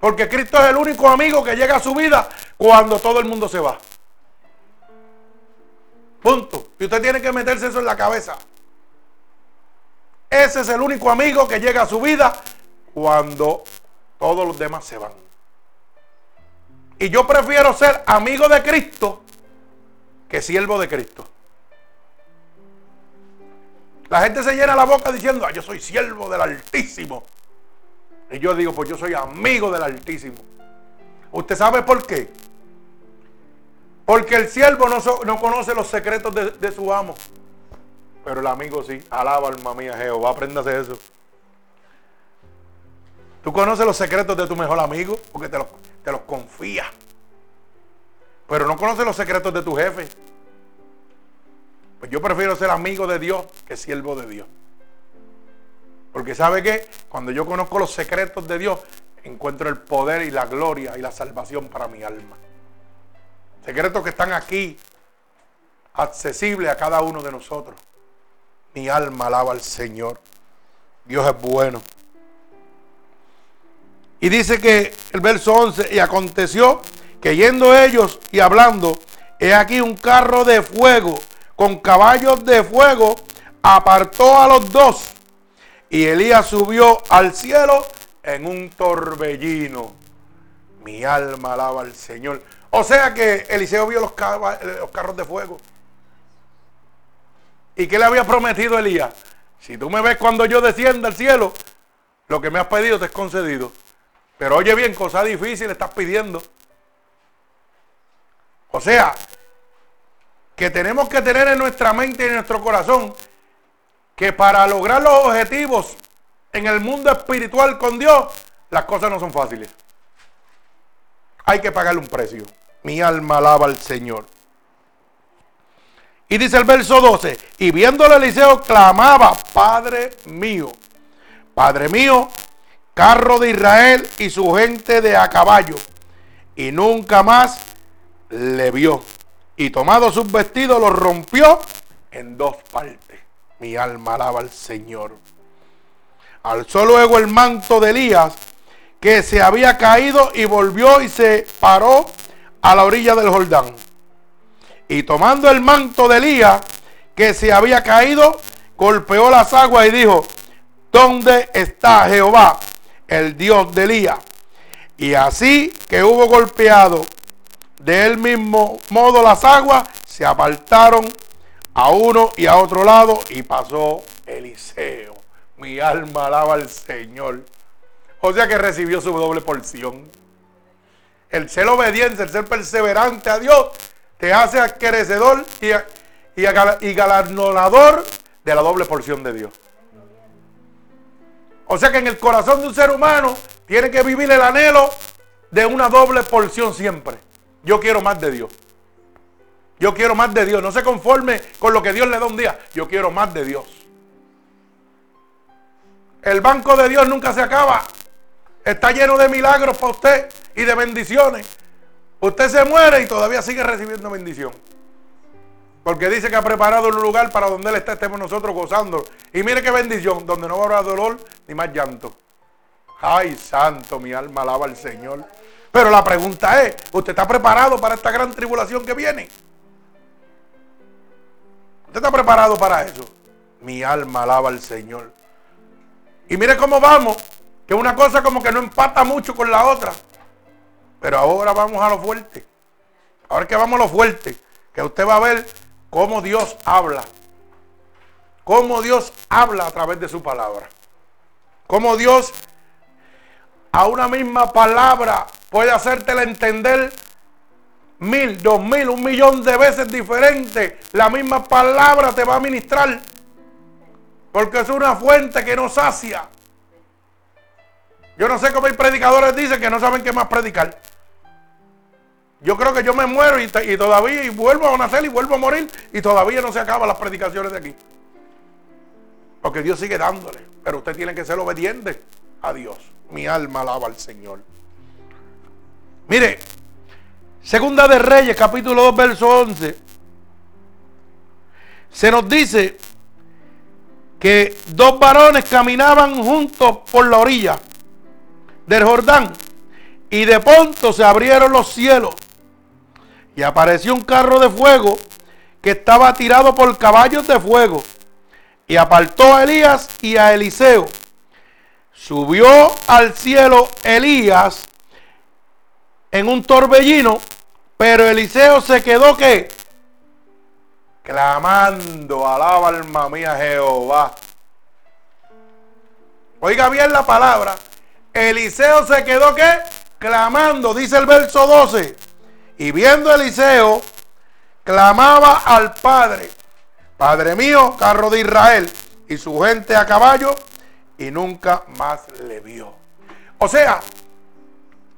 Speaker 1: Porque Cristo es el único amigo que llega a su vida cuando todo el mundo se va. Punto. Y usted tiene que meterse eso en la cabeza. Ese es el único amigo que llega a su vida cuando todos los demás se van. Y yo prefiero ser amigo de Cristo que siervo de Cristo. La gente se llena la boca diciendo, ah, yo soy siervo del Altísimo. Y yo digo, pues yo soy amigo del Altísimo. ¿Usted sabe por qué? Porque el siervo no, no conoce los secretos de, de, su amo. Pero el amigo sí. Alaba alma mía Jehová. Apréndase eso. Tú conoces los secretos de tu mejor amigo porque te los, te los confía. Pero no conoces los secretos de tu jefe. Pues yo prefiero ser amigo de Dios que siervo de Dios. Porque sabe que cuando yo conozco los secretos de Dios, encuentro el poder y la gloria y la salvación para mi alma. Secretos que están aquí, accesibles a cada uno de nosotros. Mi alma alaba al Señor. Dios es bueno. Y dice que el verso 11, y aconteció que yendo ellos y hablando, he aquí un carro de fuego con caballos de fuego apartó a los dos. Y Elías subió al cielo en un torbellino. Mi alma alaba al Señor. O sea que Eliseo vio los, carros de fuego. ¿Y qué le había prometido Elías? Si tú me ves cuando yo descienda al cielo, lo que me has pedido te es concedido. Pero oye bien, cosa difícil estás pidiendo. O sea, que tenemos que tener en nuestra mente y en nuestro corazón que para lograr los objetivos en el mundo espiritual con Dios, las cosas no son fáciles. Hay que pagarle un precio. Mi alma alaba al Señor. Y dice el verso 12, y viéndole Eliseo clamaba, Padre mío, Padre mío, carro de Israel y su gente de a caballo. Y nunca más le vio. Y tomado sus vestidos los rompió en dos partes. Mi alma alaba al Señor. Alzó luego el manto de Elías que se había caído y volvió y se paró a la orilla del Jordán. Y tomando el manto de Elías que se había caído, golpeó las aguas y dijo, ¿dónde está Jehová, el Dios de Elías? Y así que hubo golpeado de él mismo modo las aguas, se apartaron a uno y a otro lado y pasó Eliseo. Mi alma alaba al Señor. O sea que recibió su doble porción. El ser obediente, el ser perseverante a Dios, te hace acrecedor y, y, y galardonador de la doble porción de Dios. O sea que en el corazón de un ser humano tiene que vivir el anhelo de una doble porción siempre. Yo quiero más de Dios. Yo quiero más de Dios. No se conforme con lo que Dios le da un día. Yo quiero más de Dios. El banco de Dios nunca se acaba. Está lleno de milagros para usted y de bendiciones. Usted se muere y todavía sigue recibiendo bendición. Porque dice que ha preparado un lugar para donde Él está, estemos nosotros gozando. Y mire qué bendición, donde no habrá dolor ni más llanto. Ay, santo, mi alma alaba al Señor. Pero la pregunta es, ¿usted está preparado para esta gran tribulación que viene? ¿Usted está preparado para eso? Mi alma alaba al Señor. Y mire cómo vamos, que una cosa como que no empata mucho con la otra. Pero ahora vamos a lo fuerte. Ahora que vamos a lo fuerte, que usted va a ver cómo Dios habla. Cómo Dios habla a través de su palabra. Cómo Dios a una misma palabra puede hacértela entender mil, dos mil, un millón de veces diferente. La misma palabra te va a ministrar. Porque es una fuente que nos sacia. Yo no sé cómo hay predicadores dicen que no saben qué más predicar. Yo creo que yo me muero y, todavía vuelvo a nacer y vuelvo a morir y todavía no se acaban las predicaciones de aquí. Porque Dios sigue dándole. Pero usted tiene que ser obediente a Dios. Mi alma alaba al Señor. Mire, Segunda de Reyes, capítulo 2, verso 11. Se nos dice que dos varones caminaban juntos por la orilla del Jordán y de pronto se abrieron los cielos y apareció un carro de fuego que estaba tirado por caballos de fuego y apartó a Elías y a Eliseo. Subió al cielo Elías en un torbellino, pero Eliseo se quedó que clamando, alaba alma mía Jehová. Oiga bien la palabra. Eliseo se quedó que clamando, dice el verso 12. Y viendo Eliseo, clamaba al Padre, Padre mío, carro de Israel, y su gente a caballo, y nunca más le vio. O sea,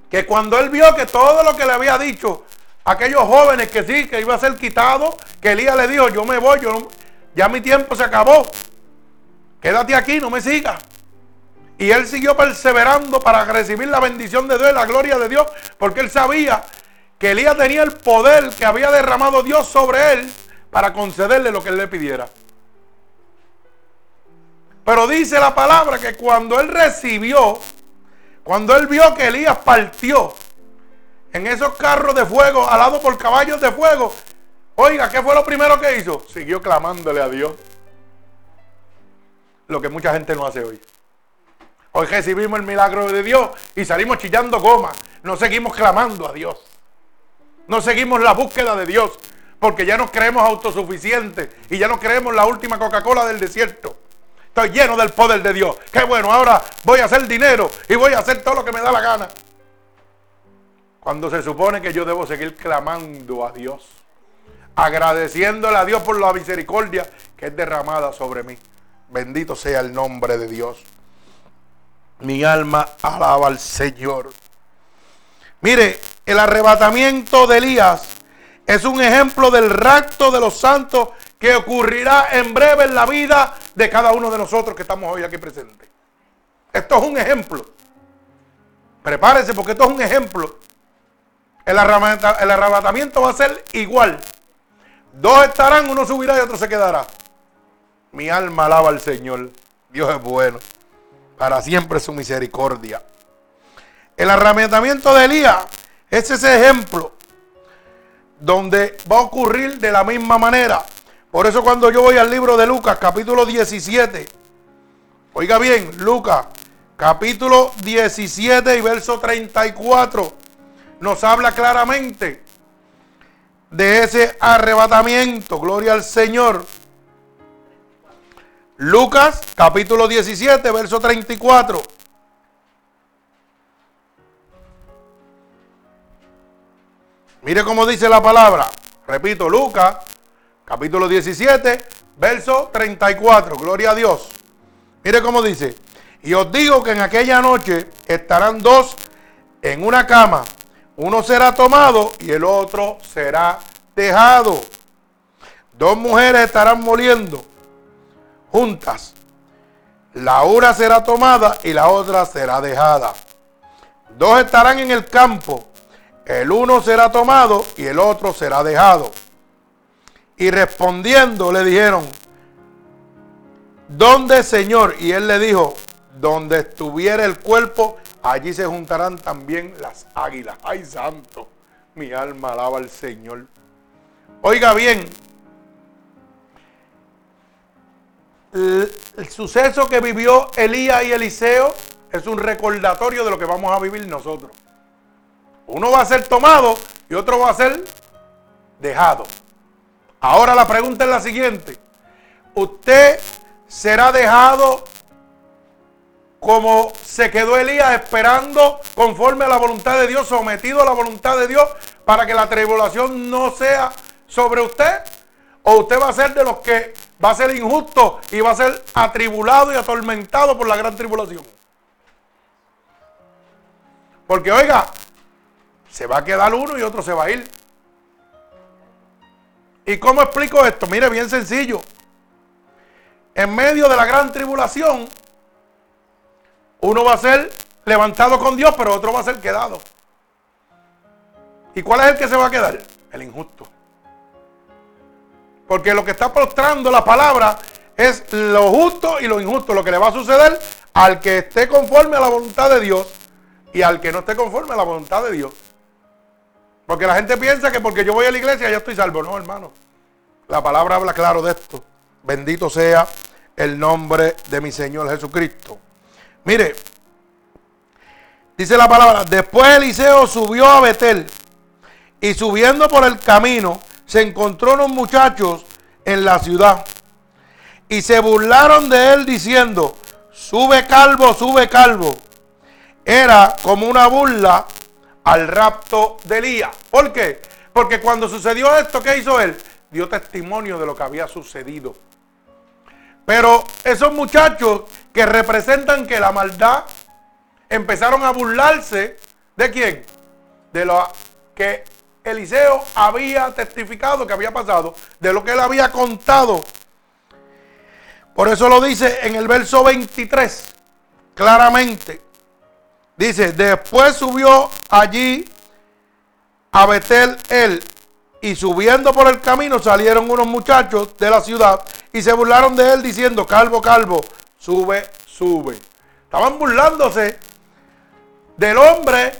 Speaker 1: que cuando él vio que todo lo que le había dicho aquellos jóvenes que sí, que iba a ser quitado, que Elías le dijo, yo me voy, yo ya mi tiempo se acabó, quédate aquí, no me sigas. Y él siguió perseverando para recibir la bendición de Dios, la gloria de Dios, porque él sabía que Elías tenía el poder que había derramado Dios sobre él para concederle lo que él le pidiera. Pero dice la palabra que cuando él recibió, cuando él vio que Elías partió en esos carros de fuego, alados por caballos de fuego. Oiga, ¿qué fue lo primero que hizo? Siguió clamándole a Dios. Lo que mucha gente no hace hoy. Hoy recibimos el milagro de Dios y salimos chillando goma. No seguimos clamando a Dios. No seguimos la búsqueda de Dios. Porque ya nos creemos autosuficientes y ya no creemos la última Coca-Cola del desierto. Estoy lleno del poder de Dios. Qué bueno, ahora voy a hacer dinero y voy a hacer todo lo que me da la gana. Cuando se supone que yo debo seguir clamando a Dios, agradeciéndole a Dios por la misericordia que es derramada sobre mí. Bendito sea el nombre de Dios. Mi alma alaba al Señor. Mire, el arrebatamiento de Elías es un ejemplo del rapto de los santos que ocurrirá en breve en la vida de cada uno de nosotros que estamos hoy aquí presentes. Esto es un ejemplo. Prepárese porque esto es un ejemplo. El, arrebatamiento va a ser igual. Dos estarán, uno subirá y otro se quedará. Mi alma alaba al Señor. Dios es bueno para siempre su misericordia. El arrebatamiento de Elías es ese ejemplo donde va a ocurrir de la misma manera. Por eso cuando yo voy al libro de Lucas, capítulo 17, oiga bien, Lucas, capítulo 17 y verso 34, nos habla claramente de ese arrebatamiento. Gloria al Señor. Lucas capítulo 17, verso 34. Mire cómo dice la palabra. Repito, Lucas capítulo 17, verso 34. Gloria a Dios. Mire cómo dice. Y os digo que en aquella noche estarán dos en una cama. Uno será tomado y el otro será dejado. Dos mujeres estarán moliendo juntas. La una será tomada y la otra será dejada. Dos estarán en el campo. El uno será tomado y el otro será dejado. Y respondiendo le dijeron, ¿dónde Señor? Y él le dijo, donde estuviera el cuerpo, allí se juntarán también las águilas. Ay, santo, mi alma alaba al Señor. Oiga bien, el, suceso que vivió Elías y Eliseo es un recordatorio de lo que vamos a vivir nosotros. Uno va a ser tomado y otro va a ser dejado. Ahora la pregunta es la siguiente. ¿Usted será dejado como se quedó Elías esperando conforme a la voluntad de Dios, sometido a la voluntad de Dios para que la tribulación no sea sobre usted? ¿O usted va a ser de los que va a ser injusto y va a ser atribulado y atormentado por la gran tribulación. Porque oiga, se va a quedar uno y otro se va a ir. ¿Y cómo explico esto? Mire, bien sencillo. En medio de la gran tribulación, uno va a ser levantado con Dios, pero otro va a ser quedado. ¿Y cuál es el que se va a quedar? El injusto. Porque lo que está postrando la palabra es lo justo y lo injusto, lo que le va a suceder al que esté conforme a la voluntad de Dios y al que no esté conforme a la voluntad de Dios. Porque la gente piensa que porque yo voy a la iglesia ya estoy salvo. No, hermano. La palabra habla claro de esto. Bendito sea el nombre de mi Señor Jesucristo. Mire, dice la palabra, después Eliseo subió a Betel y subiendo por el camino se encontró unos muchachos en la ciudad y se burlaron de él diciendo, sube calvo, sube calvo. Era como una burla al rapto de Elías. ¿Por qué? Porque cuando sucedió esto, ¿qué hizo él? Dio testimonio de lo que había sucedido. Pero esos muchachos que representan que la maldad empezaron a burlarse de quién? De lo que Eliseo había testificado que había pasado, de lo que él había contado. Por eso lo dice en el verso 23, claramente. Dice, después subió allí a Betel él, y subiendo por el camino salieron unos muchachos de la ciudad y se burlaron de él diciendo, calvo, calvo, sube, sube. Estaban burlándose del hombre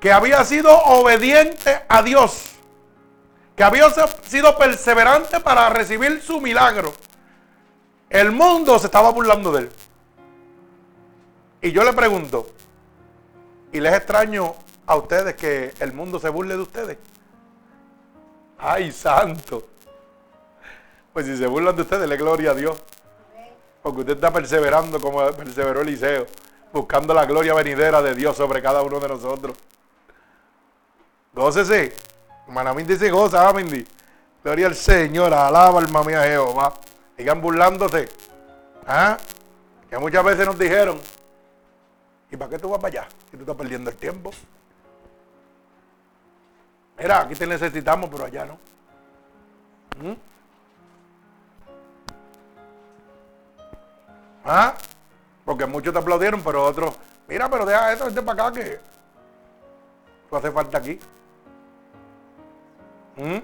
Speaker 1: que había sido obediente a Dios, que había sido perseverante para recibir su milagro, el mundo se estaba burlando de él. Y yo le pregunto, ¿y les extraño a ustedes que el mundo se burle de ustedes? ¡Ay, santo! Pues si se burlan de ustedes, le gloria a Dios. Porque usted está perseverando como perseveró Eliseo, buscando la gloria venidera de Dios sobre cada uno de nosotros. Gócese. Manamín se goza, Mindy. Gloria al Señor, alaba alma mía Jehová. Sigan burlándose. ¿Ah? Que muchas veces nos dijeron, ¿y para qué tú vas para allá? Si tú estás perdiendo el tiempo. Mira, aquí te necesitamos, pero allá no. ¿Mm? ¿Ah? Porque muchos te aplaudieron, pero otros, mira, pero deja esto, vente para acá que tú hace falta aquí. ¿Mm?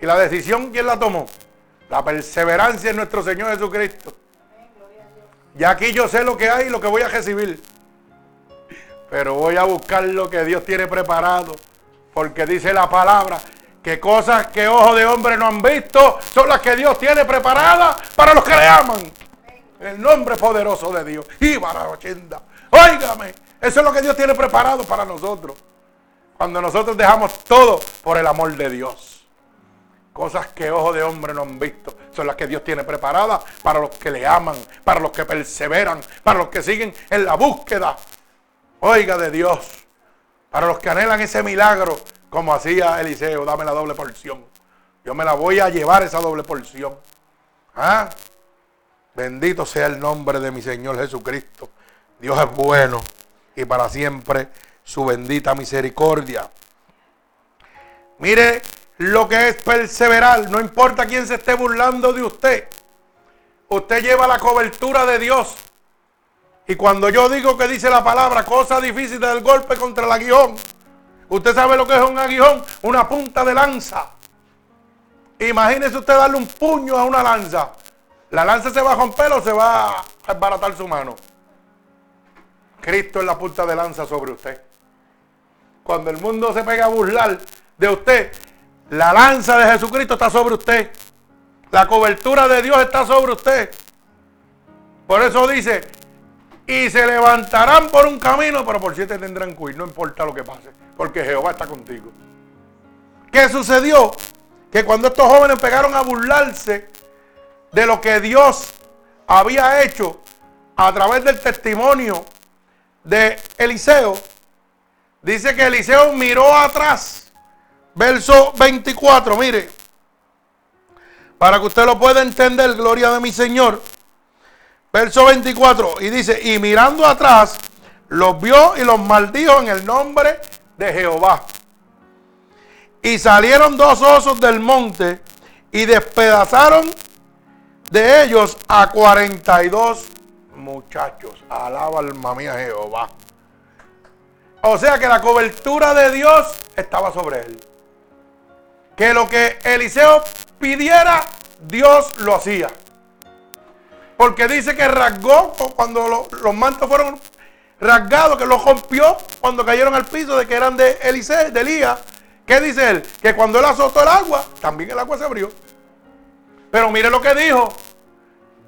Speaker 1: ¿Y la decisión quién la tomó? La perseverancia en nuestro Señor Jesucristo. Y aquí yo sé lo que hay y lo que voy a recibir. Pero voy a buscar lo que Dios tiene preparado. Porque dice la palabra que cosas que ojos de hombre no han visto son las que Dios tiene preparadas para los que le aman. El nombre poderoso de Dios. Y para 80. Óigame, eso es lo que Dios tiene preparado para nosotros. Cuando nosotros dejamos todo por el amor de Dios. Cosas que ojos de hombre no han visto son las que Dios tiene preparadas para los que le aman, para los que perseveran, para los que siguen en la búsqueda. Oiga de Dios. Para los que anhelan ese milagro, como hacía Eliseo, dame la doble porción. Yo me la voy a llevar esa doble porción. ¿Ah? Bendito sea el nombre de mi Señor Jesucristo. Dios es bueno y para siempre su bendita misericordia. Mire lo que es perseverar, no importa quién se esté burlando de usted. Usted lleva la cobertura de Dios. Y cuando yo digo que dice la palabra, cosa difícil del golpe contra el aguijón, usted sabe lo que es un aguijón, una punta de lanza. Imagínese usted darle un puño a una lanza. La lanza se va a romper o se va a desbaratar su mano. Cristo es la punta de lanza sobre usted. Cuando el mundo se pega a burlar de usted, la lanza de Jesucristo está sobre usted. La cobertura de Dios está sobre usted. Por eso dice, y se levantarán por un camino, pero por siete tendrán que no importa lo que pase, porque Jehová está contigo. ¿Qué sucedió? Que cuando estos jóvenes pegaron a burlarse de lo que Dios había hecho a través del testimonio de Eliseo, Dice que Eliseo miró atrás. Verso 24, mire. Para que usted lo pueda entender, gloria de mi Señor. Verso 24. Y dice, y mirando atrás, los vio y los maldijo en el nombre de Jehová. Y salieron dos osos del monte y despedazaron de ellos a 42 muchachos. Alaba alma mía Jehová. O sea que la cobertura de Dios estaba sobre él. Que lo que Eliseo pidiera, Dios lo hacía. Porque dice que rasgó cuando los mantos fueron rasgados, que los rompió cuando cayeron al piso de que eran de Eliseo, de Elías. ¿Qué dice él? Que cuando él azotó el agua, también el agua se abrió. Pero mire lo que dijo.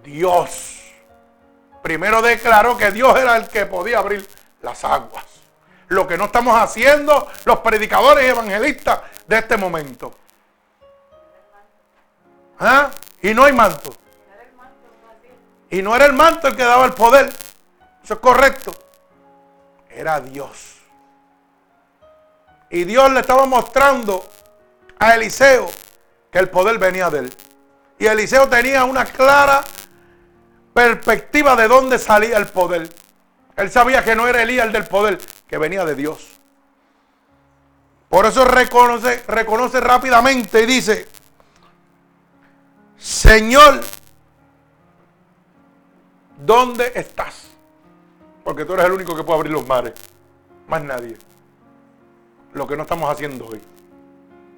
Speaker 1: Dios. Primero declaró que Dios era el que podía abrir las aguas lo que no estamos haciendo los predicadores evangelistas de este momento. ¿Ah? Y no hay manto. Y no era el manto el que daba el poder. Eso es correcto. Era Dios. Y Dios le estaba mostrando a Eliseo que el poder venía de él. Y Eliseo tenía una clara perspectiva de dónde salía el poder. Él sabía que no era Elías el del poder, que venía de Dios. Por eso reconoce, reconoce rápidamente y dice, Señor, ¿dónde estás? Porque tú eres el único que puede abrir los mares. Más nadie. Lo que no estamos haciendo hoy.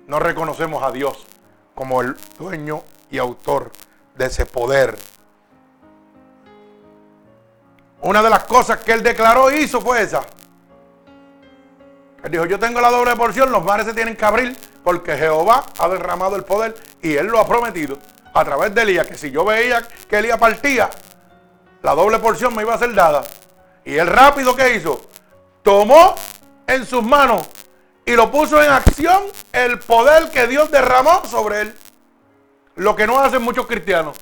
Speaker 1: No reconocemos a Dios como el dueño y autor de ese poder. Una de las cosas que él declaró hizo fue esa. Él dijo, yo tengo la doble porción, los mares se tienen que abrir porque Jehová ha derramado el poder y él lo ha prometido a través de Elías, que si yo veía que Elías partía, la doble porción me iba a ser dada. Y él rápido que hizo, tomó en sus manos y lo puso en acción el poder que Dios derramó sobre él. Lo que no hacen muchos cristianos.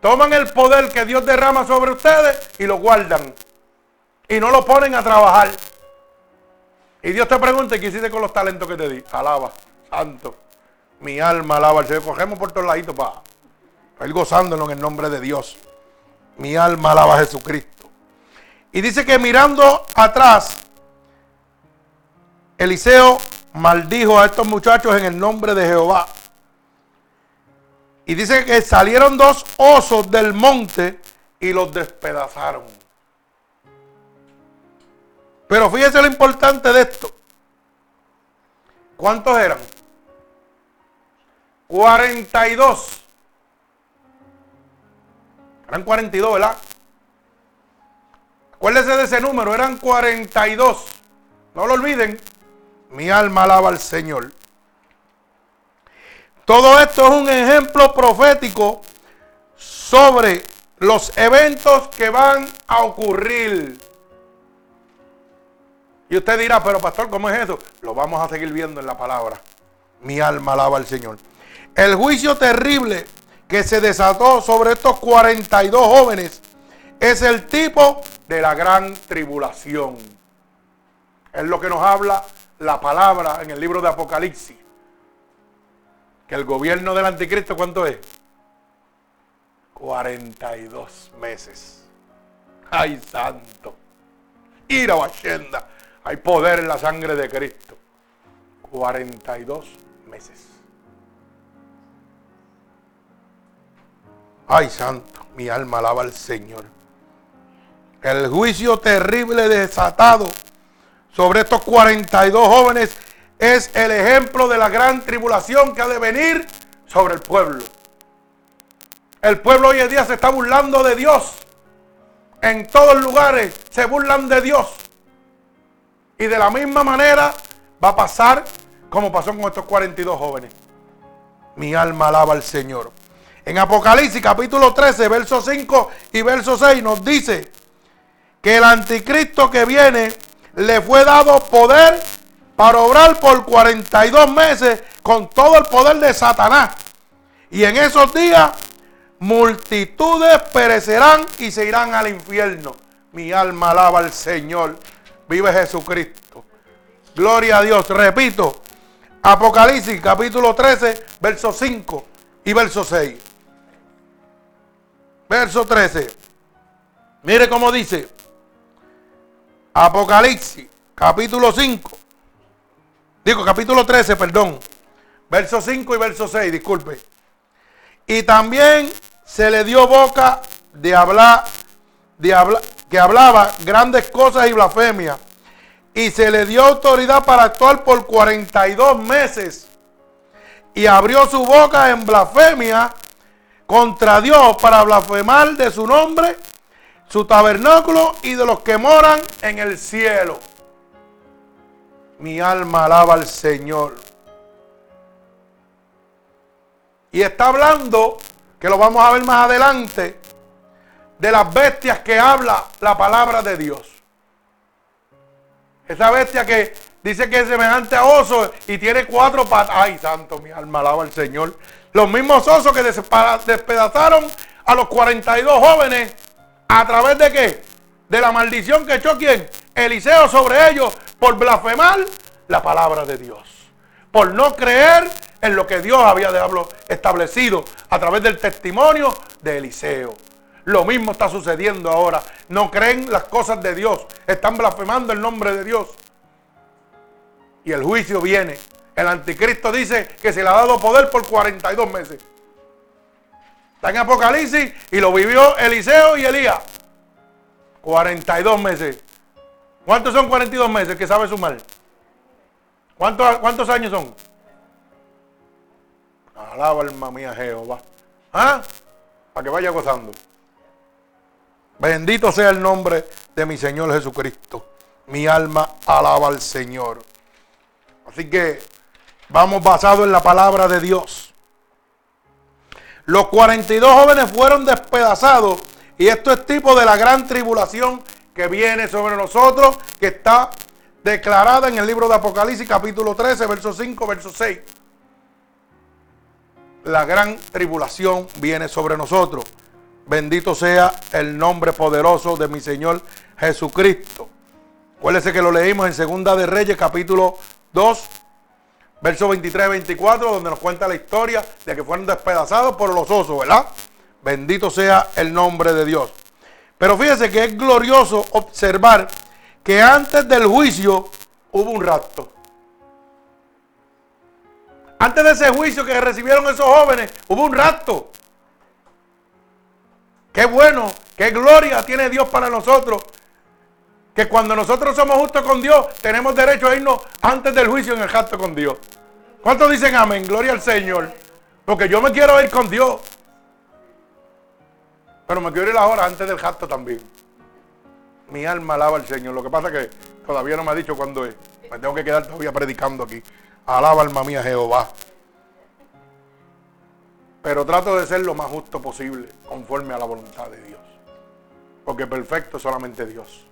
Speaker 1: Toman el poder que Dios derrama sobre ustedes y lo guardan. Y no lo ponen a trabajar. Y Dios te pregunta, ¿qué hiciste con los talentos que te di? Alaba, santo. Mi alma alaba al Señor. Cogemos por todos laditos para, ir gozándolo en el nombre de Dios. Mi alma alaba a Jesucristo. Y dice que mirando atrás, Eliseo maldijo a estos muchachos en el nombre de Jehová. Y dice que salieron dos osos del monte y los despedazaron. Pero fíjese lo importante de esto. ¿Cuántos eran? 42. Eran 42, ¿verdad? Acuérdese de ese número, eran 42. No lo olviden. Mi alma alaba al Señor. Todo esto es un ejemplo profético sobre los eventos que van a ocurrir. Y usted dirá, pero pastor, ¿cómo es eso? Lo vamos a seguir viendo en la palabra. Mi alma alaba al Señor. El juicio terrible que se desató sobre estos 42 jóvenes es el tipo de la gran tribulación. Es lo que nos habla la palabra en el libro de Apocalipsis. Que el gobierno del anticristo, ¿cuánto es? 42 meses. ¡Ay, santo! Ira o Hay poder en la sangre de Cristo. 42 meses. Ay, santo, mi alma alaba al Señor. El juicio terrible desatado sobre estos 42 jóvenes es el ejemplo de la gran tribulación que ha de venir sobre el pueblo. El pueblo hoy en día se está burlando de Dios. En todos lugares se burlan de Dios. Y de la misma manera va a pasar como pasó con estos 42 jóvenes. Mi alma alaba al Señor. En Apocalipsis capítulo 13, verso 5 y verso 6 nos dice que el anticristo que viene le fue dado poder para obrar por 42 meses con todo el poder de Satanás. Y en esos días multitudes perecerán y se irán al infierno. Mi alma alaba al Señor. Vive Jesucristo. Gloria a Dios. Repito, Apocalipsis capítulo 13, verso 5 y verso 6 verso 13. Mire cómo dice. Apocalipsis, capítulo 5. Digo, capítulo 13, perdón. Verso 5 y verso 6, disculpe. Y también se le dio boca de hablar, de hablar, que hablaba grandes cosas y blasfemias. Y se le dio autoridad para actuar por 42 meses. Y abrió su boca en blasfemia contra Dios para blasfemar de su nombre, su tabernáculo y de los que moran en el cielo. Mi alma alaba al Señor. Y está hablando, que lo vamos a ver más adelante, de las bestias que habla la palabra de Dios. Esa bestia que dice que es semejante a oso y tiene cuatro patas. Ay, santo, mi alma alaba al Señor. Los mismos osos que despedazaron a los 42 jóvenes a través de qué? De la maldición que echó quién? Eliseo sobre ellos por blasfemar la palabra de Dios. Por no creer en lo que Dios había establecido a través del testimonio de Eliseo. Lo mismo está sucediendo ahora. No creen las cosas de Dios. Están blasfemando el nombre de Dios. Y el juicio viene el anticristo dice que se le ha dado poder por 42 meses. Está en Apocalipsis y lo vivió Eliseo y Elías. 42 meses. ¿Cuántos son 42 meses? que sabe sumar? ¿Cuántos, cuántos años son? Alaba alma mía Jehová. ¿Ah? Para que vaya gozando. Bendito sea el nombre de mi Señor Jesucristo. Mi alma alaba al Señor. Así que vamos basado en la palabra de Dios. Los 42 jóvenes fueron despedazados y esto es tipo de la gran tribulación que viene sobre nosotros, que está declarada en el libro de Apocalipsis capítulo 13, verso 5, verso 6. La gran tribulación viene sobre nosotros. Bendito sea el nombre poderoso de mi Señor Jesucristo. Acuérdese que lo leímos en Segunda de Reyes capítulo 2, verso 23 24, donde nos cuenta la historia de que fueron despedazados por los osos, ¿verdad? Bendito sea el nombre de Dios. Pero fíjese que es glorioso observar que antes del juicio hubo un rapto. Antes de ese juicio que recibieron esos jóvenes, hubo un rapto. Qué bueno, qué gloria tiene Dios para nosotros. Que cuando nosotros somos justos con Dios, tenemos derecho a irnos antes del juicio en el rapto con Dios. ¿Cuántos dicen amén? Gloria al Señor. Porque yo me quiero ir con Dios. Pero me quiero ir ahora antes del rapto también. Mi alma alaba al Señor. Lo que pasa es que todavía no me ha dicho cuándo es. Me tengo que quedar todavía predicando aquí. Alaba alma mía Jehová. Pero trato de ser lo más justo posible, conforme a la voluntad de Dios. Porque perfecto es solamente Dios.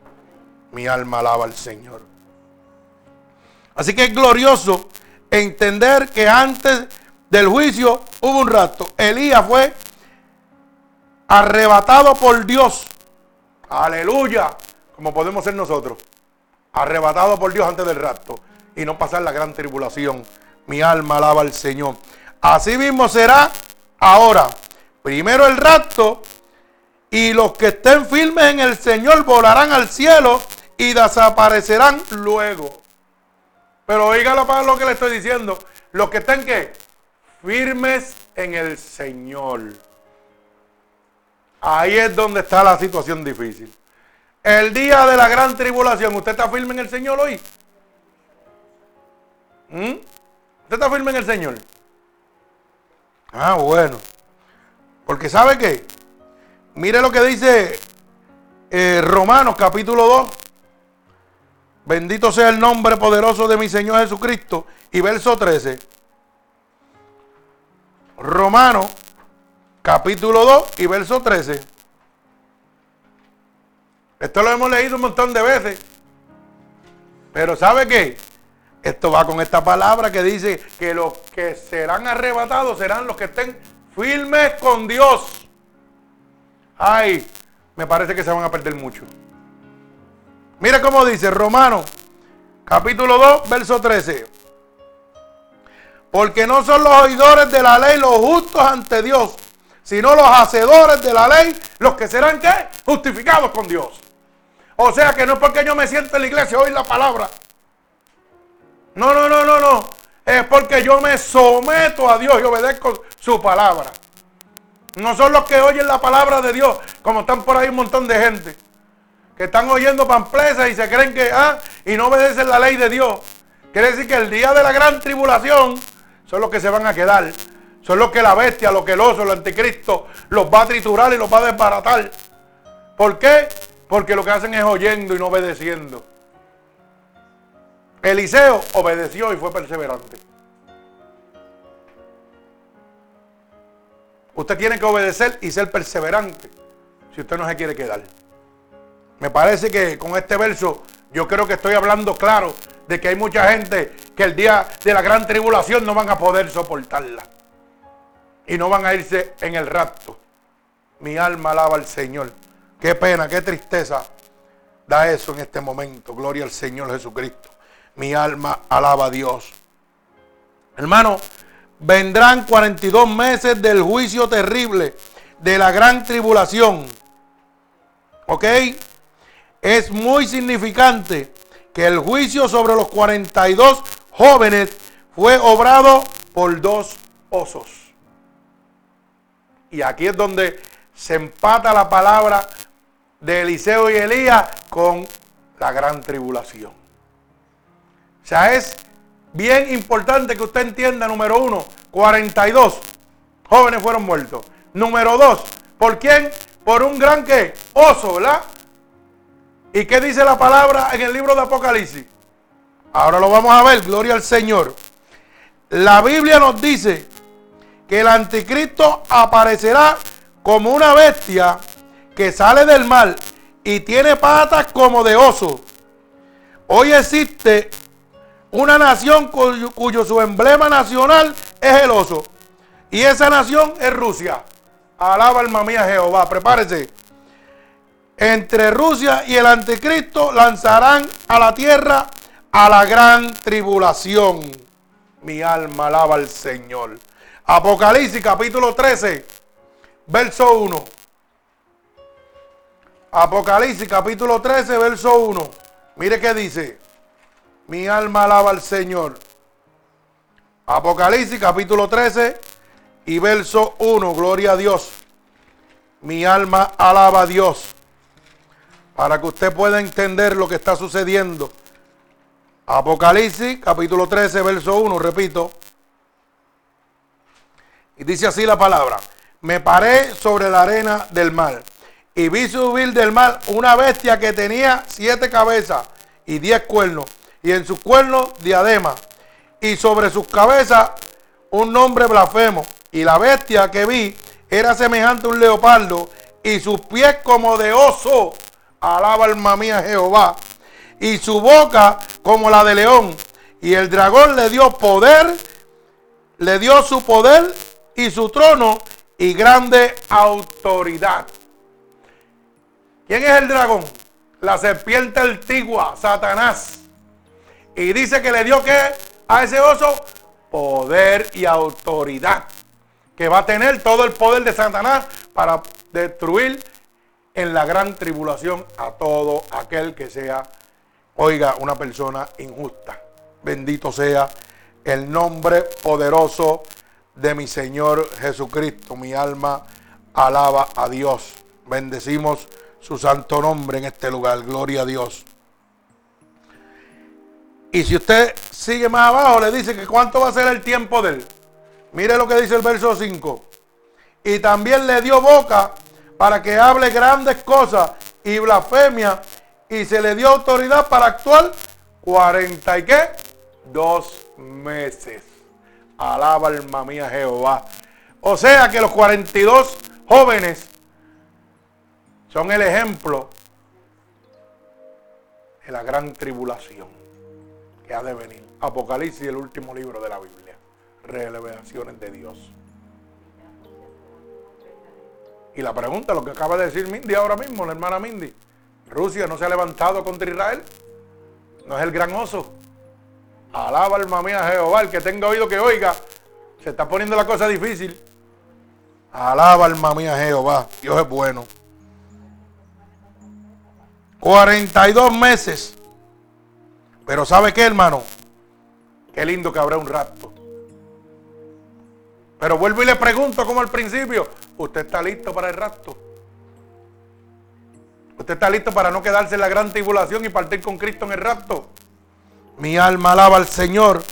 Speaker 1: Mi alma alaba al Señor. Así que es glorioso entender que antes del juicio hubo un rato. Elías fue arrebatado por Dios. Aleluya como podemos ser nosotros, arrebatados por Dios antes del rapto y no pasar la gran tribulación. Mi alma alaba al Señor. Así mismo será ahora. Primero el rapto y los que estén firmes en el Señor volarán al cielo y desaparecerán luego. Pero oígalo para lo que le estoy diciendo. Los que estén que firmes en el Señor. Ahí es donde está la situación difícil. El día de la gran tribulación, ¿usted está firme en el Señor hoy? ¿Mm? ¿Usted está firme en el Señor? Ah, bueno. Porque ¿sabe qué? Mire lo que dice eh, Romanos capítulo 2. Bendito sea el nombre poderoso de mi Señor Jesucristo. Y verso 13. Romanos capítulo 2 y verso 13. Esto lo hemos leído un montón de veces. Pero ¿sabe qué? Esto va con esta palabra que dice que los que serán arrebatados serán los que estén firmes con Dios. Ay, me parece que se van a perder mucho. Mira cómo dice Romano, capítulo 2, verso 13. Porque no son los oidores de la ley los justos ante Dios, sino los hacedores de la ley los que serán ¿qué? justificados con Dios. O sea que no es porque yo me siento en la iglesia oír la palabra. No, no, no, no, no. Es porque yo me someto a Dios y obedezco su palabra. No son los que oyen la palabra de Dios, como están por ahí un montón de gente. Que están oyendo pamplesas y se creen que, ah, y no obedecen la ley de Dios. Quiere decir que el día de la gran tribulación son los que se van a quedar. Son los que la bestia, los que el oso, el anticristo los va a triturar y los va a desbaratar. ¿Por qué? Porque lo que hacen es oyendo y no obedeciendo. Eliseo obedeció y fue perseverante. Usted tiene que obedecer y ser perseverante si usted no se quiere quedar. Me parece que con este verso yo creo que estoy hablando claro de que hay mucha gente que el día de la gran tribulación no van a poder soportarla. Y no van a irse en el rapto. Mi alma alaba al Señor. Qué pena, qué tristeza da eso en este momento. Gloria al Señor Jesucristo. Mi alma alaba a Dios. Hermano, vendrán 42 meses del juicio terrible, de la gran tribulación. ¿Ok? Es muy significante que el juicio sobre los 42 jóvenes fue obrado por dos osos. Y aquí es donde se empata la palabra de Eliseo y Elías con la gran tribulación. O sea, es bien importante que usted entienda, número uno, 42 jóvenes fueron muertos. Número dos, ¿por quién? Por un gran que oso, ¿verdad? ¿Y qué dice la palabra en el libro de Apocalipsis? Ahora lo vamos a ver, gloria al Señor. La Biblia nos dice que el anticristo aparecerá como una bestia que sale del mar y tiene patas como de oso. Hoy existe una nación cuyo, su emblema nacional es el oso. Y esa nación es Rusia. Alaba alma mía Jehová. Prepárese. Entre Rusia y el anticristo lanzarán a la tierra a la gran tribulación. Mi alma alaba al Señor. Apocalipsis capítulo 13, verso 1. Apocalipsis capítulo 13, verso 1. Mire qué dice. Mi alma alaba al Señor. Apocalipsis capítulo 13 y verso 1. Gloria a Dios. Mi alma alaba a Dios. Para que usted pueda entender lo que está sucediendo. Apocalipsis capítulo 13, verso 1. Repito. Y dice así la palabra. Me paré sobre la arena del mar. Y vi subir del mar una bestia que tenía siete cabezas y diez cuernos y en sus cuernos diadema, y sobre sus cabezas un nombre blasfemo. Y la bestia que vi era semejante a un leopardo, y sus pies como de oso. Alaba alma mía Jehová. Y su boca como la de león. Y el dragón le dio poder, le dio su poder y su trono y grande autoridad. ¿Quién es el dragón? La serpiente antigua, Satanás. Y dice que le dio que a ese oso poder y autoridad. Que va a tener todo el poder de Satanás para destruir en la gran tribulación a todo aquel que sea, oiga, una persona injusta. Bendito sea el nombre poderoso de mi Señor Jesucristo. Mi alma alaba a Dios. Bendecimos su santo nombre en este lugar. Gloria a Dios. Y si usted sigue más abajo, le dice que cuánto va a ser el tiempo de él. Mire lo que dice el verso 5. Y también le dio boca para que hable grandes cosas y blasfemia. Y se le dio autoridad para actuar 40 y qué? Dos meses. Alaba alma mía Jehová. O sea que los 42 jóvenes son el ejemplo de la gran tribulación que ha de venir. Apocalipsis, el último libro de la Biblia. Revelaciones de Dios. Y la pregunta, lo que acaba de decir Mindy ahora mismo, la hermana Mindy. Rusia no se ha levantado contra Israel. No es el gran oso. Alaba alma mía Jehová, el que tenga oído que oiga. Se está poniendo la cosa difícil. Alaba alma mía Jehová. Dios es bueno. 42 meses pero ¿sabe qué, hermano? Qué lindo que habrá un rapto. Pero vuelvo y le pregunto como al principio, ¿usted está listo para el rapto? ¿Usted está listo para no quedarse en la gran tribulación y partir con Cristo en el rapto? Mi alma alaba al Señor,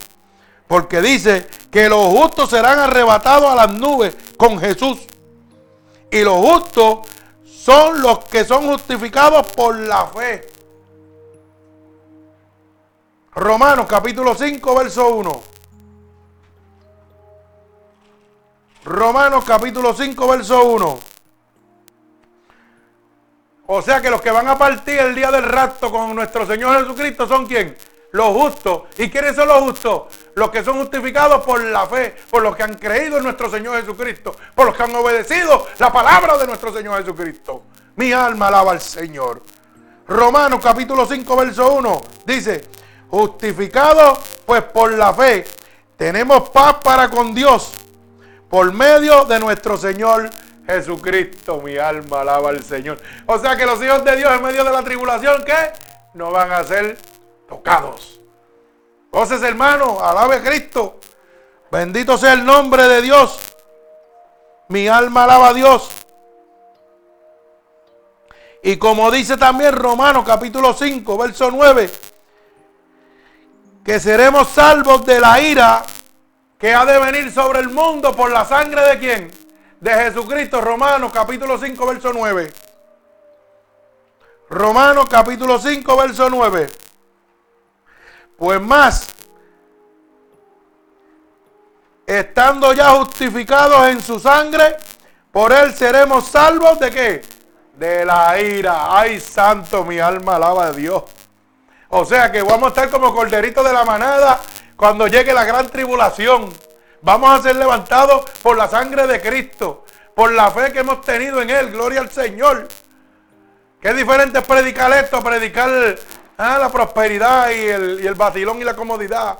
Speaker 1: porque dice que los justos serán arrebatados a las nubes con Jesús. Y los justos son los que son justificados por la fe. Romanos capítulo 5, verso 1. Romanos capítulo 5, verso 1. O sea que los que van a partir el día del rapto con nuestro Señor Jesucristo son quién? Los justos. ¿Y quiénes son los justos? Los que son justificados por la fe, por los que han creído en nuestro Señor Jesucristo, por los que han obedecido la palabra de nuestro Señor Jesucristo. Mi alma alaba al Señor. Romanos capítulo 5, verso 1 dice, Justificados pues por la fe, tenemos paz para con Dios por medio de nuestro Señor Jesucristo. Mi alma alaba al Señor. O sea que los hijos de Dios en medio de la tribulación, ¿qué? No van a ser tocados. Entonces, hermano, alabe a Cristo. Bendito sea el nombre de Dios. Mi alma alaba a Dios. Y como dice también Romanos capítulo 5, verso 9 que seremos salvos de la ira que ha de venir sobre el mundo por la sangre de quién? De Jesucristo, Romanos capítulo 5, verso 9. Romanos capítulo 5, verso 9. Pues más, estando ya justificados en su sangre, por él seremos salvos de qué? De la ira. Ay, santo, mi alma alaba a Dios. O sea que vamos a estar como corderitos de la manada cuando llegue la gran tribulación. Vamos a ser levantados por la sangre de Cristo, por la fe que hemos tenido en Él. Gloria al Señor. Qué diferente es predicar esto, predicar ah, la prosperidad y el, y el y la comodidad.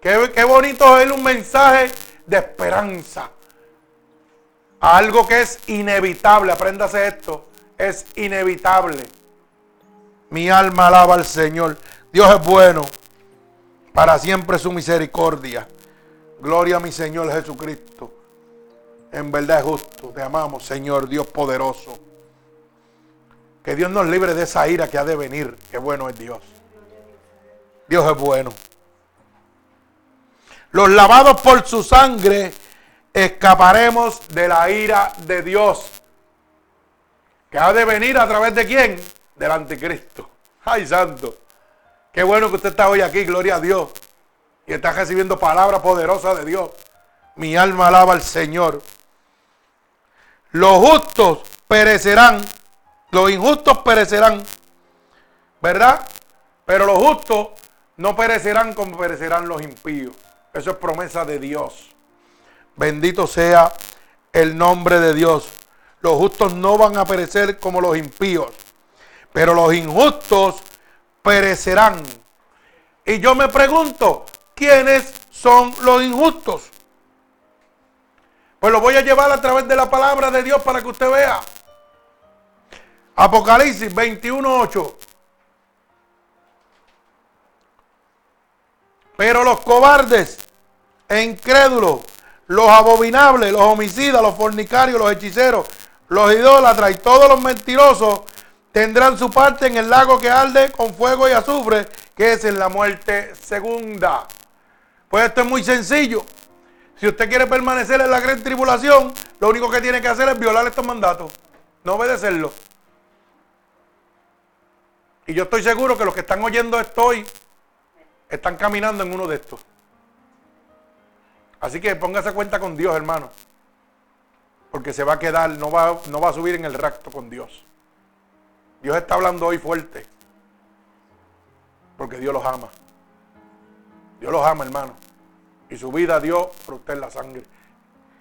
Speaker 1: Qué, bonito es un mensaje de esperanza. Algo que es inevitable. Apréndase esto. Es inevitable. Mi alma alaba al Señor. Dios es bueno. Para siempre su misericordia. Gloria a mi Señor Jesucristo. En verdad es justo. Te amamos, Señor Dios poderoso. Que Dios nos libre de esa ira que ha de venir. Qué bueno es Dios. Dios es bueno los lavados por su sangre, escaparemos de la ira de Dios. Que ha de venir a través de quién? Del anticristo. Ay, santo. Qué bueno que usted está hoy aquí, gloria a Dios. Y está recibiendo palabra poderosa de Dios. Mi alma alaba al Señor. Los justos perecerán. Los injustos perecerán. ¿Verdad? Pero los justos no perecerán como perecerán los impíos. Eso es promesa de Dios. Bendito sea el nombre de Dios. Los justos no van a perecer como los impíos, pero los injustos perecerán. Y yo me pregunto, ¿quiénes son los injustos? Pues lo voy a llevar a través de la palabra de Dios para que usted vea. Apocalipsis 21.8. Pero los cobardes e incrédulos, los abominables, los homicidas, los fornicarios, los hechiceros, los idólatras y todos los mentirosos tendrán su parte en el lago que arde con fuego y azufre, que es en la muerte segunda. Pues esto es muy sencillo. Si usted quiere permanecer en la gran tribulación, lo único que tiene que hacer es violar estos mandatos, no obedecerlos. Y yo estoy seguro que los que están oyendo esto hoy están caminando en uno de estos. Así que póngase cuenta con Dios, hermano. Porque se va a quedar, no va, no va a subir en el racto con Dios. Dios está hablando hoy fuerte. Porque Dios los ama. Dios los ama, hermano. Y su vida dio por usted la sangre.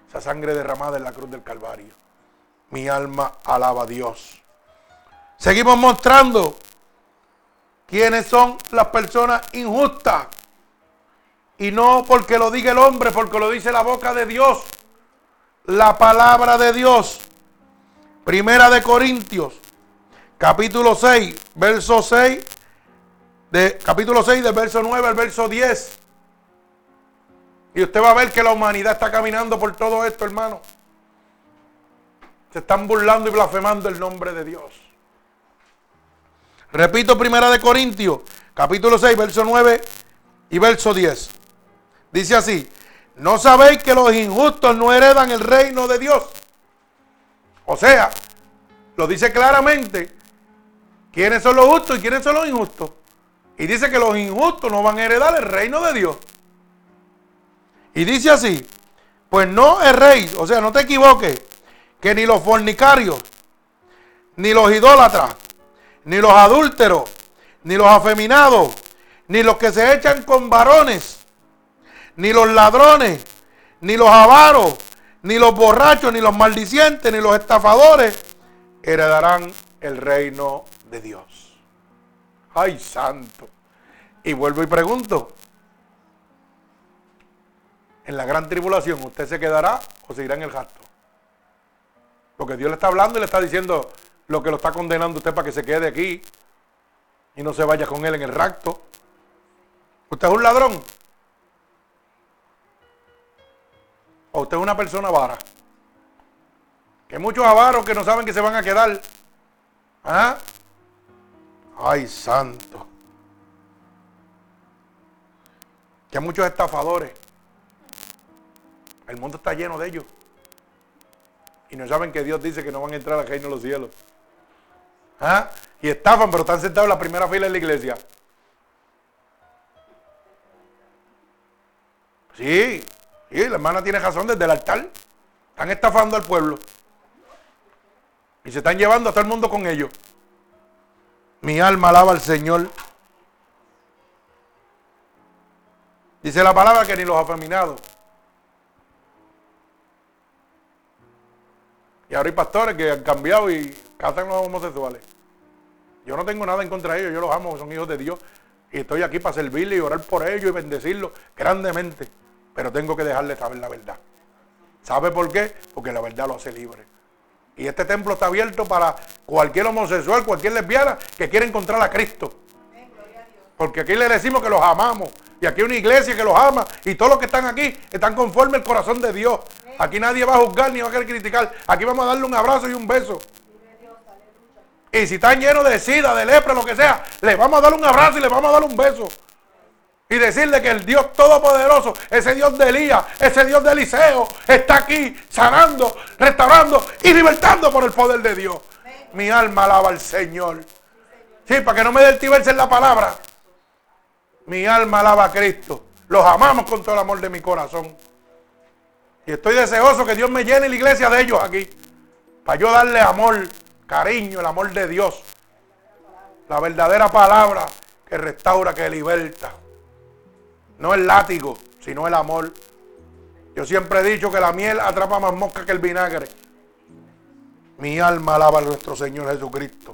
Speaker 1: Esa sangre derramada en la cruz del Calvario. Mi alma alaba a Dios. Seguimos mostrando quiénes son las personas injustas. Y no porque lo diga el hombre, porque lo dice la boca de Dios. La palabra de Dios. Primera de Corintios, capítulo 6, verso 6, de, capítulo 6, del verso 9 al verso 10. Y usted va a ver que la humanidad está caminando por todo esto, hermano. Se están burlando y blasfemando el nombre de Dios. Repito, Primera de Corintios, capítulo 6, verso 9 y verso 10. Dice así, ¿no sabéis que los injustos no heredan el reino de Dios? O sea, lo dice claramente, ¿quiénes son los justos y quiénes son los injustos? Y dice que los injustos no van a heredar el reino de Dios. Y dice así, pues no erréis, o sea, no te equivoques, que ni los fornicarios, ni los idólatras, ni los adúlteros, ni los afeminados, ni los que se echan con varones, ni los ladrones, ni los avaros, ni los borrachos, ni los maldicientes, ni los estafadores heredarán el reino de Dios. Ay, santo. Y vuelvo y pregunto, en la gran tribulación, ¿usted se quedará o seguirá en el gasto? Porque Dios le está hablando y le está diciendo, lo que lo está condenando usted para que se quede aquí y no se vaya con él en el rapto. ¿Usted es un ladrón? ¿O usted es una persona vara? Que hay muchos avaros que no saben que se van a quedar. ¿Ah? Ay, santo. Que hay muchos estafadores. El mundo está lleno de ellos. Y no saben que Dios dice que no van a entrar al reino de los cielos. ¿Ah? Y estafan, pero están sentados en la primera fila de la iglesia. Sí, sí, la hermana tiene razón desde el altar. Están estafando al pueblo. Y se están llevando a todo el mundo con ellos. Mi alma alaba al Señor. Dice la palabra que ni los afeminados. Y ahora hay pastores que han cambiado y cazan los homosexuales. Yo no tengo nada en contra de ellos, yo los amo, son hijos de Dios. Y estoy aquí para servirles y orar por ellos y bendecirlos grandemente. Pero tengo que dejarles saber la verdad. ¿Sabe por qué? Porque la verdad lo hace libre. Y este templo está abierto para cualquier homosexual, cualquier lesbiana que quiera encontrar a Cristo. Porque aquí le decimos que los amamos. Y aquí hay una iglesia que los ama. Y todos los que están aquí están conforme al corazón de Dios. Aquí nadie va a juzgar ni va a querer criticar. Aquí vamos a darle un abrazo y un beso. Y si están llenos de sida, de lepra, lo que sea, le vamos a dar un abrazo y le vamos a dar un beso. Y decirle que el Dios Todopoderoso, ese Dios de Elías, ese Dios de Eliseo, está aquí sanando, restaurando y libertando por el poder de Dios. Mi alma alaba al Señor. Sí, para que no me el en la palabra. Mi alma alaba a Cristo. Los amamos con todo el amor de mi corazón. Y estoy deseoso que Dios me llene la iglesia de ellos aquí. Para yo darle amor, cariño, el amor de Dios. La verdadera palabra que restaura, que liberta. No el látigo, sino el amor. Yo siempre he dicho que la miel atrapa más mosca que el vinagre. Mi alma alaba a nuestro Señor Jesucristo.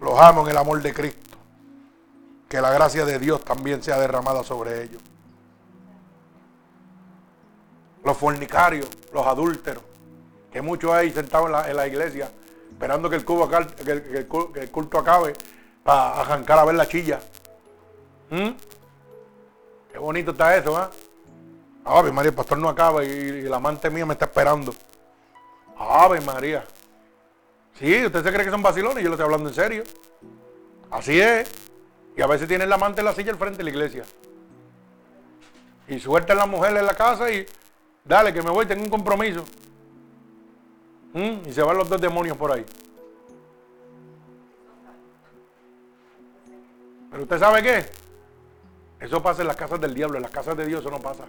Speaker 1: Los amo en el amor de Cristo. Que la gracia de Dios también sea derramada sobre ellos. Los fornicarios, los adúlteros, que muchos hay sentados en la, iglesia esperando que el, culto acabe para arrancar a ver la chilla. ¿Mm? Qué bonito está eso, ¿ah? Ave María, el pastor no acaba y, el amante mío me está esperando. Ave María. Sí, usted se cree que son vacilones, yo lo estoy hablando en serio. Así es. Y a veces tiene el amante en la silla al frente de la iglesia. Y suelta a la mujer en la casa y dale que me voy, tengo un compromiso. ¿Mm? Y se van los dos demonios por ahí. Pero usted sabe qué? Eso pasa en las casas del diablo, en las casas de Dios eso no pasa.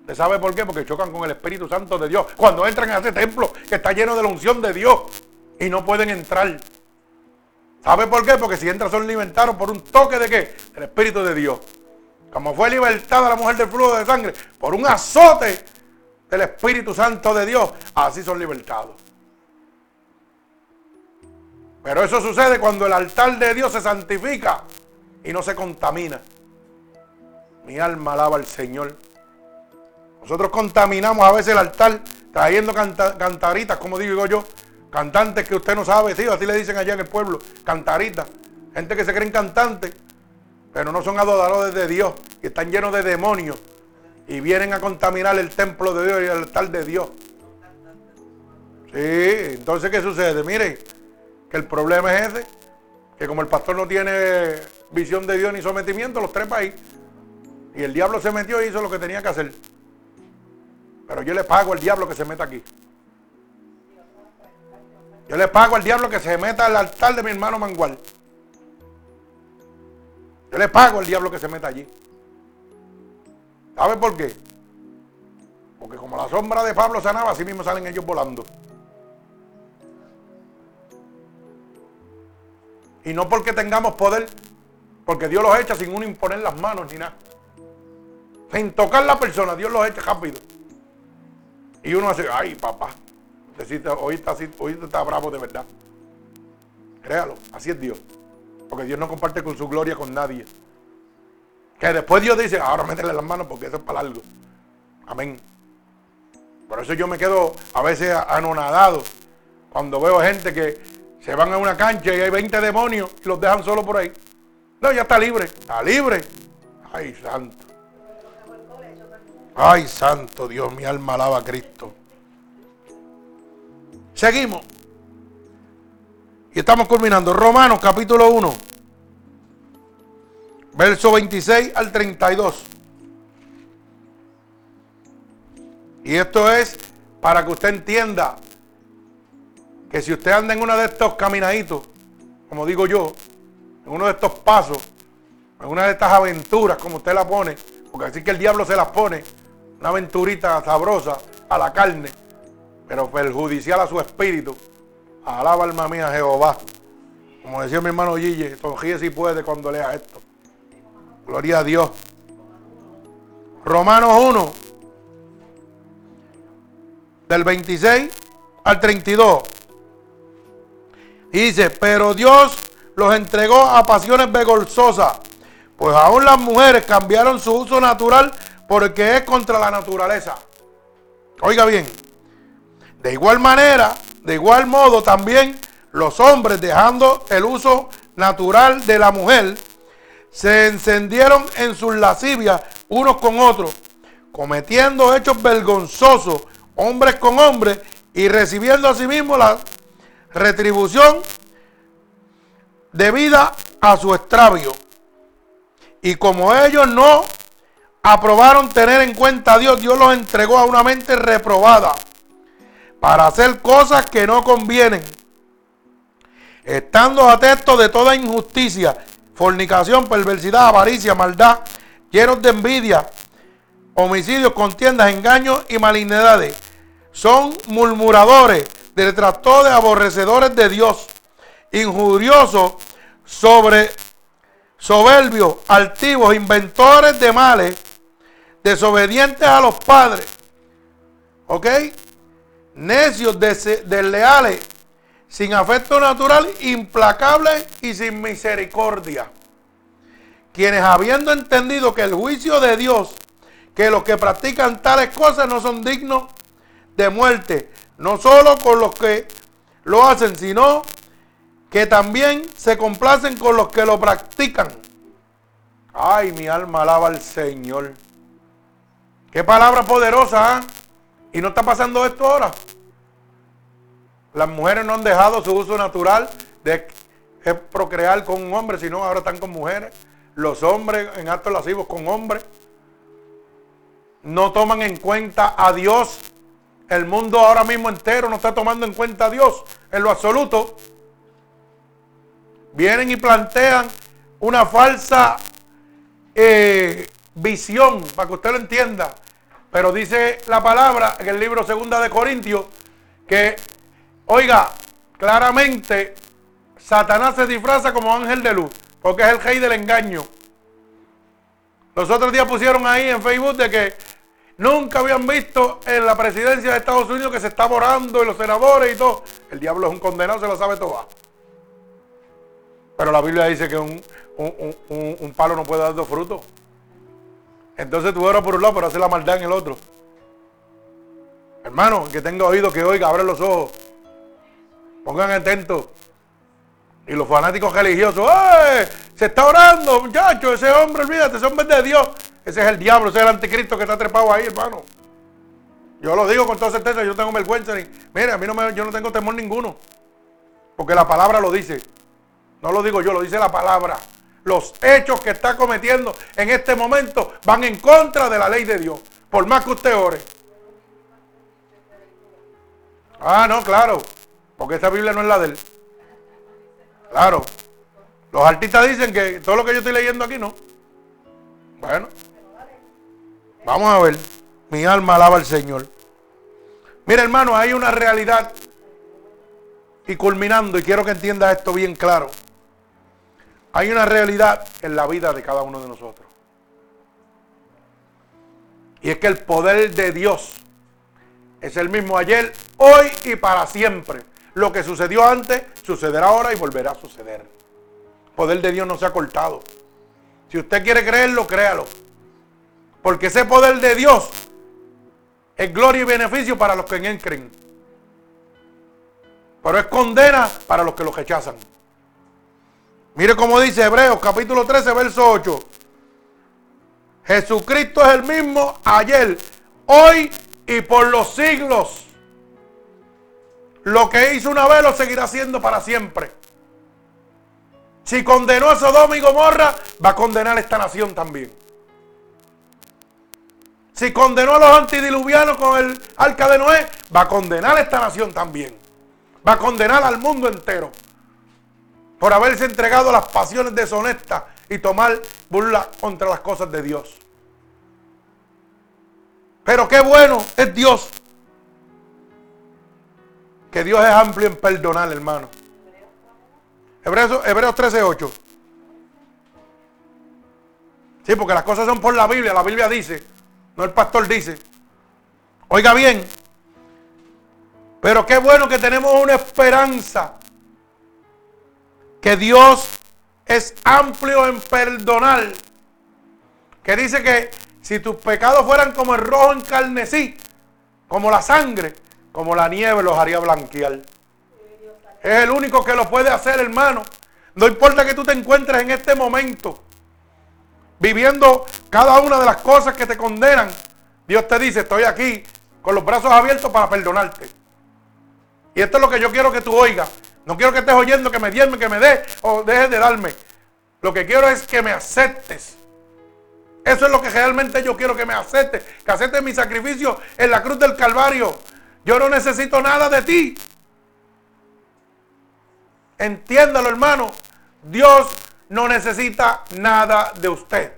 Speaker 1: ¿Usted sabe por qué? Porque chocan con el Espíritu Santo de Dios. Cuando entran a ese templo que está lleno de la unción de Dios y no pueden entrar. ¿Sabe por qué? Porque si entran son libertados por un toque de qué? Del Espíritu de Dios. Como fue libertada la mujer del flujo de sangre por un azote del Espíritu Santo de Dios, así son libertados. Pero eso sucede cuando el altar de Dios se santifica y no se contamina. Mi alma alaba al Señor. Nosotros contaminamos a veces el altar trayendo cantaritas, como digo yo, cantantes que usted no sabe, sí, así le dicen allá en el pueblo, cantaritas. Gente que se creen cantantes, pero no son adoradores de Dios, que están llenos de demonios y vienen a contaminar el templo de Dios y el altar de Dios. Sí, entonces ¿qué sucede? Miren, que el problema es ese, que como el pastor no tiene visión de Dios ni sometimiento, los tres países y el diablo se metió y hizo lo que tenía que hacer. Pero yo le pago al diablo que se meta aquí. Yo le pago al diablo que se meta al altar de mi hermano Mangual. Yo le pago al diablo que se meta allí. ¿Sabe por qué? Porque como la sombra de Pablo sanaba, así mismo salen ellos volando. Y no porque tengamos poder, porque Dios los echa sin uno imponer las manos ni nada. Sin tocar la persona, Dios los echa rápido. Y uno hace, ay papá, hoy está, hoy está bravo de verdad. Créalo, así es Dios. Porque Dios no comparte con su gloria con nadie. Que después Dios dice, ahora métele las manos porque eso es para algo. Amén. Por eso yo me quedo a veces anonadado cuando veo gente que se van a una cancha y hay 20 demonios y los dejan solo por ahí. No, ya está libre. Está libre. Ay, santo. Ay, santo Dios, mi alma alaba a Cristo. Seguimos. Y estamos culminando. Romanos capítulo 1. Verso 26 al 32. Y esto es para que usted entienda que si usted anda en uno de estos caminaditos como digo yo, en uno de estos pasos, en una de estas aventuras, como usted la pone, porque así que el diablo se las pone, una aventurita sabrosa a la carne, pero perjudicial a su espíritu. Alaba alma mía Jehová. Como decía mi hermano Gille, sonríe si puede cuando lea esto. Gloria a Dios. Romanos 1, del 26 al 32. dice, pero Dios los entregó a pasiones vergonzosas, pues aún las mujeres cambiaron su uso natural porque es contra la naturaleza. Oiga bien, de igual manera, de igual modo también los hombres dejando el uso natural de la mujer, se encendieron en sus lascivias unos con otros, cometiendo hechos vergonzosos, hombres con hombres, y recibiendo a sí la retribución debida a su extravio. Y como ellos no aprobaron tener en cuenta a Dios, Dios los entregó a una mente reprobada para hacer cosas que no convienen, estando atentos de toda injusticia, fornicación, perversidad, avaricia, maldad, llenos de envidia, homicidios, contiendas, engaños y malignidades. Son murmuradores, detractores, aborrecedores de Dios, injuriosos, sobre soberbios, altivos, inventores de males, desobedientes a los padres. ¿Ok? Necios, desleales, sin afecto natural, implacables y sin misericordia. Quienes habiendo entendido que el juicio de Dios, que los que practican tales cosas no son dignos de muerte, no solo con los que lo hacen, sino que también se complacen con los que lo practican. Ay, mi alma alaba al Señor. Qué palabra poderosa, ¿ah? Y no está pasando esto ahora. Las mujeres no han dejado su uso natural de procrear con un hombre, sino ahora están con mujeres. Los hombres en actos lascivos con hombres. No toman en cuenta a Dios. El mundo ahora mismo entero no está tomando en cuenta a Dios en lo absoluto vienen y plantean una falsa eh, visión, para que usted lo entienda. Pero dice la palabra en el libro segunda de Corintios que, oiga, claramente Satanás se disfraza como ángel de luz, porque es el rey del engaño. Los otros días pusieron ahí en Facebook de que nunca habían visto en la presidencia de Estados Unidos que se está orando y los senadores y todo. El diablo es un condenado, se lo sabe todo. Pero la Biblia dice que un, palo no puede dar dos frutos. Entonces tú oras por un lado para hacer la maldad en el otro. Hermano, que tenga oído, que oiga, abre los ojos. Pongan atentos. Y los fanáticos religiosos, ¡eh! Se está orando, muchachos. Ese hombre, olvídate, ese hombre es de Dios. Ese es el diablo, ese es el anticristo que está trepado ahí, hermano. Yo lo digo con toda certeza, yo tengo vergüenza. Mire, a mí no me, yo no tengo temor ninguno. Porque la palabra lo dice. No lo digo yo, lo dice la palabra. Los hechos que está cometiendo en este momento van en contra de la ley de Dios. Por más que usted ore. Ah, no, claro. Porque esta Biblia no es la de él. Claro. Los artistas dicen que todo lo que yo estoy leyendo aquí no. Bueno. Vamos a ver. Mi alma alaba al Señor. Mira, hermano, hay una realidad. Y culminando, y quiero que entienda esto bien claro. Hay una realidad en la vida de cada uno de nosotros. Y es que el poder de Dios es el mismo ayer, hoy y para siempre. Lo que sucedió antes sucederá ahora y volverá a suceder. El poder de Dios no se ha cortado. Si usted quiere creerlo, créalo. Porque ese poder de Dios es gloria y beneficio para los que en él creen. Pero es condena para los que lo rechazan. Mire cómo dice Hebreos capítulo 13, verso 8. Jesucristo es el mismo ayer, hoy y por los siglos. Lo que hizo una vez lo seguirá haciendo para siempre. Si condenó a Sodoma y Gomorra, va a condenar a esta nación también. Si condenó a los antidiluvianos con el arca de Noé, va a condenar a esta nación también. Va a condenar al mundo entero. por haberse entregado a las pasiones deshonestas y tomar burla contra las cosas de Dios. Pero qué bueno es Dios. Que Dios es amplio en perdonar, hermano. Hebreos, Hebreos 13:8. Sí, porque las cosas son por la Biblia. La Biblia dice, no el pastor dice. Oiga bien. Pero qué bueno que tenemos una esperanza. Que Dios es amplio en perdonar. Que dice que si tus pecados fueran como el rojo en carnesí, como la sangre, como la nieve los haría blanquear. Es el único que lo puede hacer, hermano. No importa que tú te encuentres en este momento viviendo cada una de las cosas que te condenan. Dios te dice, estoy aquí con los brazos abiertos para perdonarte. Y esto es lo que yo quiero que tú oigas. No quiero que estés oyendo que me dierme, que me dé o dejes de darme. Lo que quiero es que me aceptes. Eso es lo que realmente yo quiero que me aceptes. Que aceptes mi sacrificio en la cruz del Calvario. Yo no necesito nada de ti. Entiéndalo, hermano. Dios no necesita nada de usted.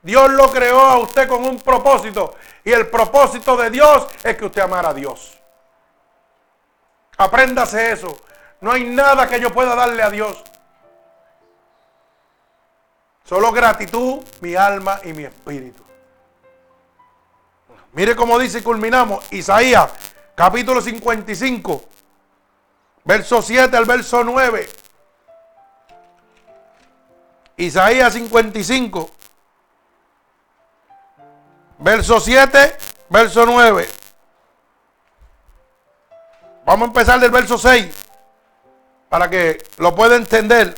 Speaker 1: Dios lo creó a usted con un propósito. Y el propósito de Dios es que usted amara a Dios. Apréndase eso. No hay nada que yo pueda darle a Dios. Solo gratitud, mi alma y mi espíritu. Mire cómo dice y culminamos. Isaías, capítulo 55, verso 7 al verso 9. Isaías 55, verso 7, verso 9. Vamos a empezar del verso 6 para que lo pueda entender.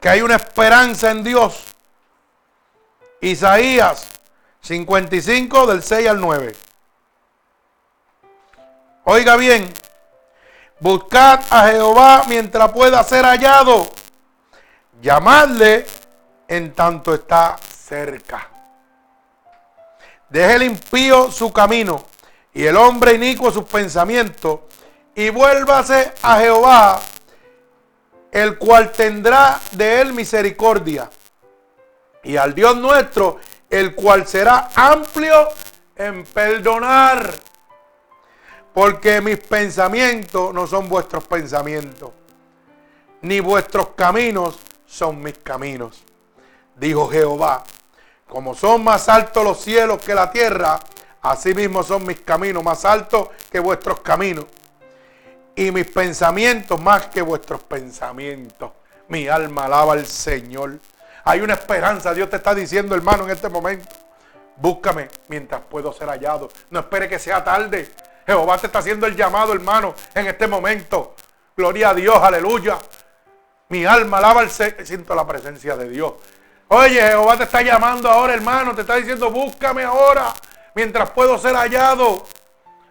Speaker 1: Que hay una esperanza en Dios. Isaías 55 del 6 al 9. Oiga bien, buscad a Jehová mientras pueda ser hallado llamadle en tanto está cerca. Deje el impío su camino y el hombre inicuo sus pensamientos y vuélvase a Jehová, el cual tendrá de él misericordia. Y al Dios nuestro, el cual será amplio en perdonar. Porque mis pensamientos no son vuestros pensamientos, ni vuestros caminos son mis caminos. Dijo Jehová, como son más altos los cielos que la tierra, así mismo son mis caminos más altos que vuestros caminos. Y mis pensamientos más que vuestros pensamientos. Mi alma alaba al Señor. Hay una esperanza, Dios te está diciendo, hermano, en este momento. Búscame mientras puedo ser hallado. No espere que sea tarde. Jehová te está haciendo el llamado, hermano, en este momento. Gloria a Dios, aleluya. Mi alma alaba al Señor. Siento la presencia de Dios. Oye, Jehová te está llamando ahora, hermano. Te está diciendo, búscame ahora. Mientras puedo ser hallado.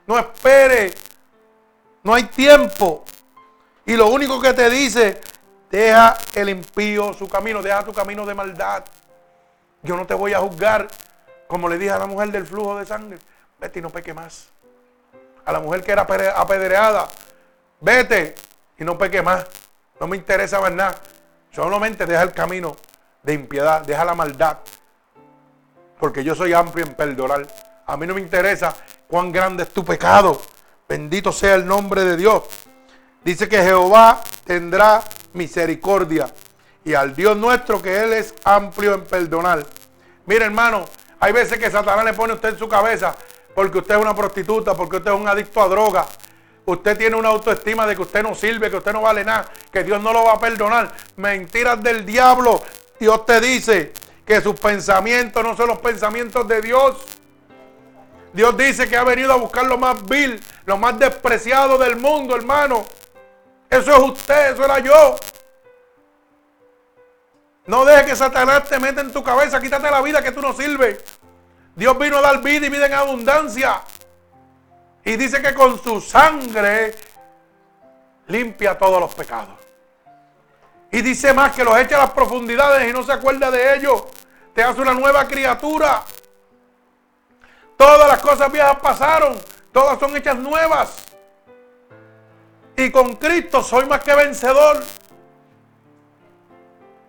Speaker 1: No espere. No hay tiempo. Y lo único que te dice, deja el impío su camino. Deja tu camino de maldad. Yo no te voy a juzgar. Como le dije a la mujer del flujo de sangre. Vete y no peque más. A la mujer que era apedreada. Vete y no peque más. No me interesa más nada. Solamente deja el camino de impiedad, deja la maldad. Porque yo soy amplio en perdonar. A mí no me interesa cuán grande es tu pecado. Bendito sea el nombre de Dios. Dice que Jehová tendrá misericordia. Y al Dios nuestro que Él es amplio en perdonar. Mire hermano, hay veces que Satanás le pone a usted en su cabeza porque usted es una prostituta, porque usted es un adicto a droga, Usted tiene una autoestima de que usted no sirve, que usted no vale nada, que Dios no lo va a perdonar. Mentiras del diablo. Dios te dice que sus pensamientos no son los pensamientos de Dios. Dios dice que ha venido a buscar lo más vil, lo más despreciado del mundo, hermano. Eso es usted, eso era yo. No deje que Satanás te meta en tu cabeza, quítate la vida que tú no sirves. Dios vino a dar vida y vida en abundancia. Y dice que con su sangre limpia todos los pecados. Y dice más que los echa a las profundidades y no se acuerda de ellos. Te hace una nueva criatura. Todas las cosas viejas pasaron. Todas son hechas nuevas. Y con Cristo soy más que vencedor.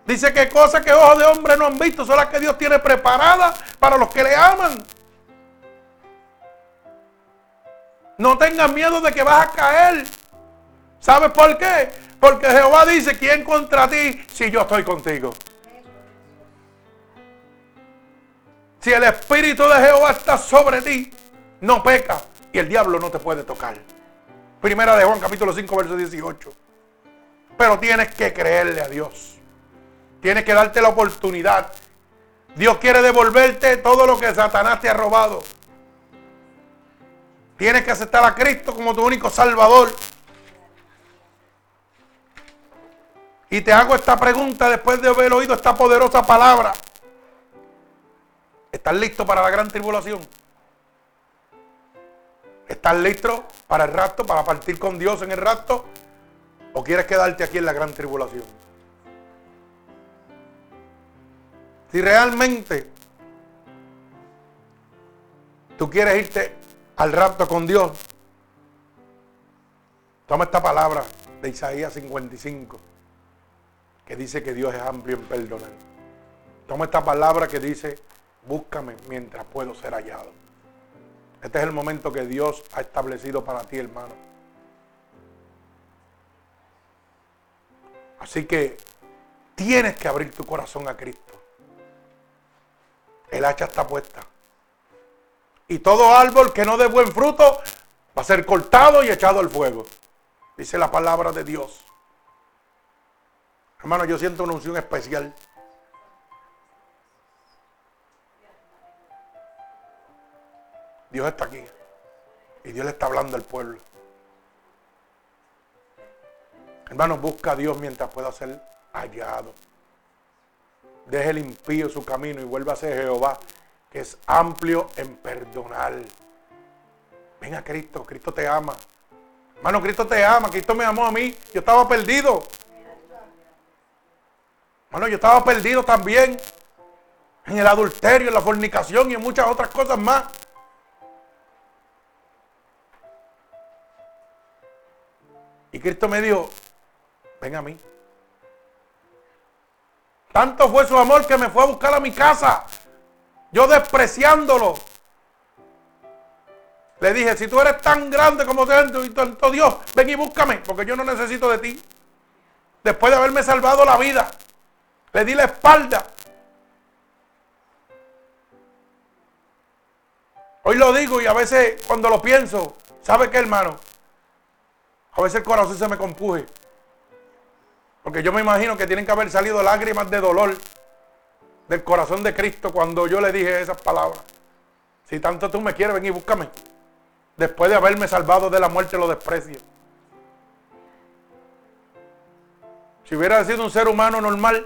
Speaker 1: Dice que cosas que ojos de hombre no han visto son las que Dios tiene preparadas para los que le aman. No tengas miedo de que vas a caer. ¿Sabes por qué? Porque Jehová dice, ¿quién contra ti si yo estoy contigo? Si el Espíritu de Jehová está sobre ti, no peca y el diablo no te puede tocar. Primera de Juan capítulo 5, verso 18. Pero tienes que creerle a Dios. Tienes que darte la oportunidad. Dios quiere devolverte todo lo que Satanás te ha robado. Tienes que aceptar a Cristo como tu único Salvador. Y te hago esta pregunta después de haber oído esta poderosa palabra. ¿Estás listo para la gran tribulación? ¿Estás listo para el rapto, para partir con Dios en el rapto? ¿O quieres quedarte aquí en la gran tribulación? Si realmente tú quieres irte al rapto con Dios, toma esta palabra de Isaías 55, que dice que Dios es amplio en perdonar. Toma esta palabra que dice, búscame mientras puedo ser hallado. Este es el momento que Dios ha establecido para ti, hermano. Así que tienes que abrir tu corazón a Cristo. El hacha está puesta. Y todo árbol que no dé buen fruto va a ser cortado y echado al fuego. Dice la palabra de Dios. Hermano, yo siento una unción especial. Dios está aquí. Y Dios le está hablando al pueblo. Hermano, busca a Dios mientras pueda ser hallado. Deje el impío su camino y vuelva a ser Jehová, que es amplio en perdonar. Ven a Cristo, Cristo te ama. Hermano, Cristo te ama, Cristo me amó a mí. Yo estaba perdido. Hermano, yo estaba perdido también. En el adulterio, en la fornicación y en muchas otras cosas más. Y Cristo me dijo, ven a mí. Tanto fue su amor que me fue a buscar a mi casa. Yo despreciándolo. Le dije, si tú eres tan grande como tanto Dios, ven y búscame, porque yo no necesito de ti. Después de haberme salvado la vida, le di la espalda. Hoy lo digo y a veces cuando lo pienso, ¿sabe qué hermano? A veces el corazón se me compuje. Porque yo me imagino que tienen que haber salido lágrimas de dolor del corazón de Cristo cuando yo le dije esas palabras. Si tanto tú me quieres, ven y búscame. Después de haberme salvado de la muerte, lo desprecio. Si hubiera sido un ser humano normal,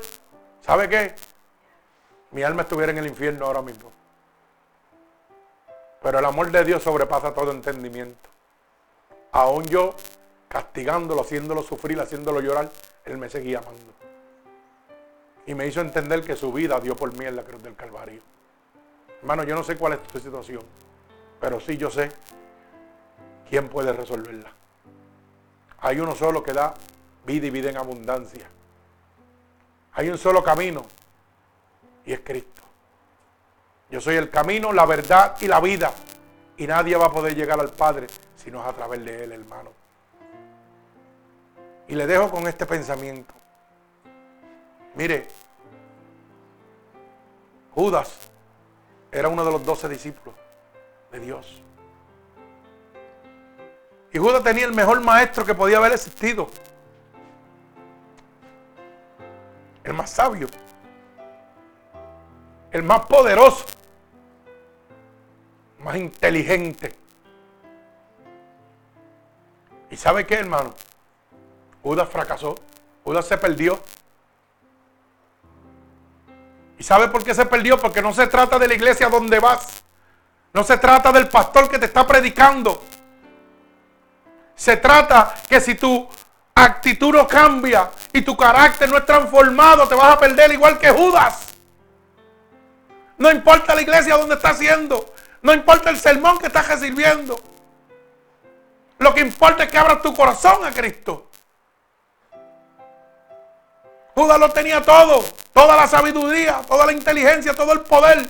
Speaker 1: ¿sabe qué? Mi alma estuviera en el infierno ahora mismo. Pero el amor de Dios sobrepasa todo entendimiento. Aún yo castigándolo, haciéndolo sufrir, haciéndolo llorar, él me seguía amando. Y me hizo entender que su vida dio por mí en la cruz del Calvario. Hermano, yo no sé cuál es tu situación, pero sí yo sé quién puede resolverla. Hay uno solo que da vida y vida en abundancia. Hay un solo camino y es Cristo. Yo soy el camino, la verdad y la vida. Y nadie va a poder llegar al Padre si no es a través de Él, hermano. Y le dejo con este pensamiento. Mire, Judas era uno de los doce discípulos de Dios. Y Judas tenía el mejor maestro que podía haber existido. El más sabio. El más poderoso. Más inteligente. ¿Y sabe qué, hermano? Judas fracasó. Judas se perdió. ¿Y sabe por qué se perdió? Porque no se trata de la iglesia donde vas. No se trata del pastor que te está predicando. Se trata que si tu actitud no cambia y tu carácter no es transformado, te vas a perder igual que Judas. No importa la iglesia donde estás haciendo. No importa el sermón que estás recibiendo. Lo que importa es que abras tu corazón a Cristo. Judas lo tenía todo, toda la sabiduría, toda la inteligencia, todo el poder.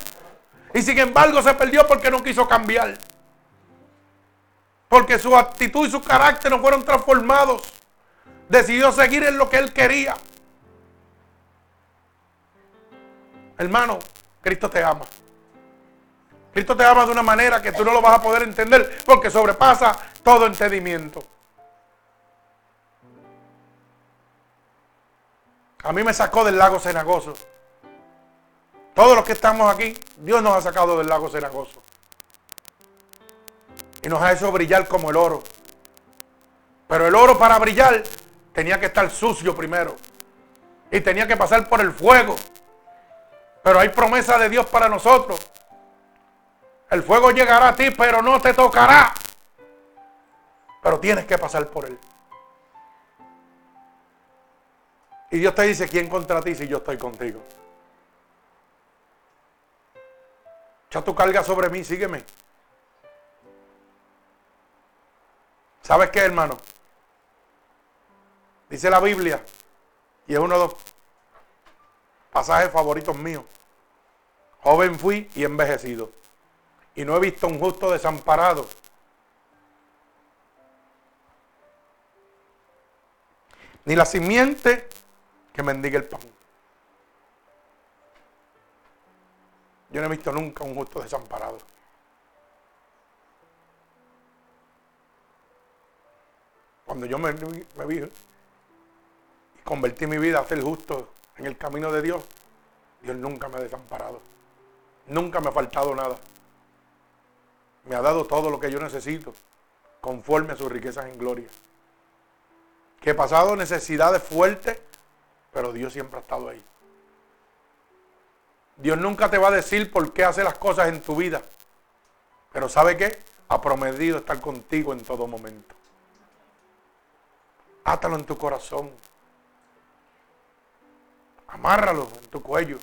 Speaker 1: Y sin embargo se perdió porque no quiso cambiar. Porque su actitud y su carácter no fueron transformados. Decidió seguir en lo que él quería. Hermano, Cristo te ama. Cristo te ama de una manera que tú no lo vas a poder entender porque sobrepasa todo entendimiento. A mí me sacó del lago cenagoso. Todos los que estamos aquí, Dios nos ha sacado del lago cenagoso. Y nos ha hecho brillar como el oro. Pero el oro para brillar tenía que estar sucio primero. Y tenía que pasar por el fuego. Pero hay promesa de Dios para nosotros. El fuego llegará a ti, pero no te tocará. Pero tienes que pasar por él. Y Dios te dice, ¿quién contra ti si yo estoy contigo? Echa tu carga sobre mí, sígueme. ¿Sabes qué, hermano? Dice la Biblia, y es uno de los pasajes favoritos míos. Joven fui y envejecido, y no he visto un justo desamparado. Ni la simiente que mendiga el pan. Yo no he visto nunca un justo desamparado. Cuando yo me, vi y convertí mi vida a ser justo en el camino de Dios, Dios nunca me ha desamparado. Nunca me ha faltado nada. Me ha dado todo lo que yo necesito, conforme a sus riquezas en gloria. Que he pasado necesidades fuertes, pero Dios siempre ha estado ahí. Dios nunca te va a decir por qué hace las cosas en tu vida. Pero ¿sabe qué? Ha prometido estar contigo en todo momento. Átalo en tu corazón. Amárralo en tu cuello.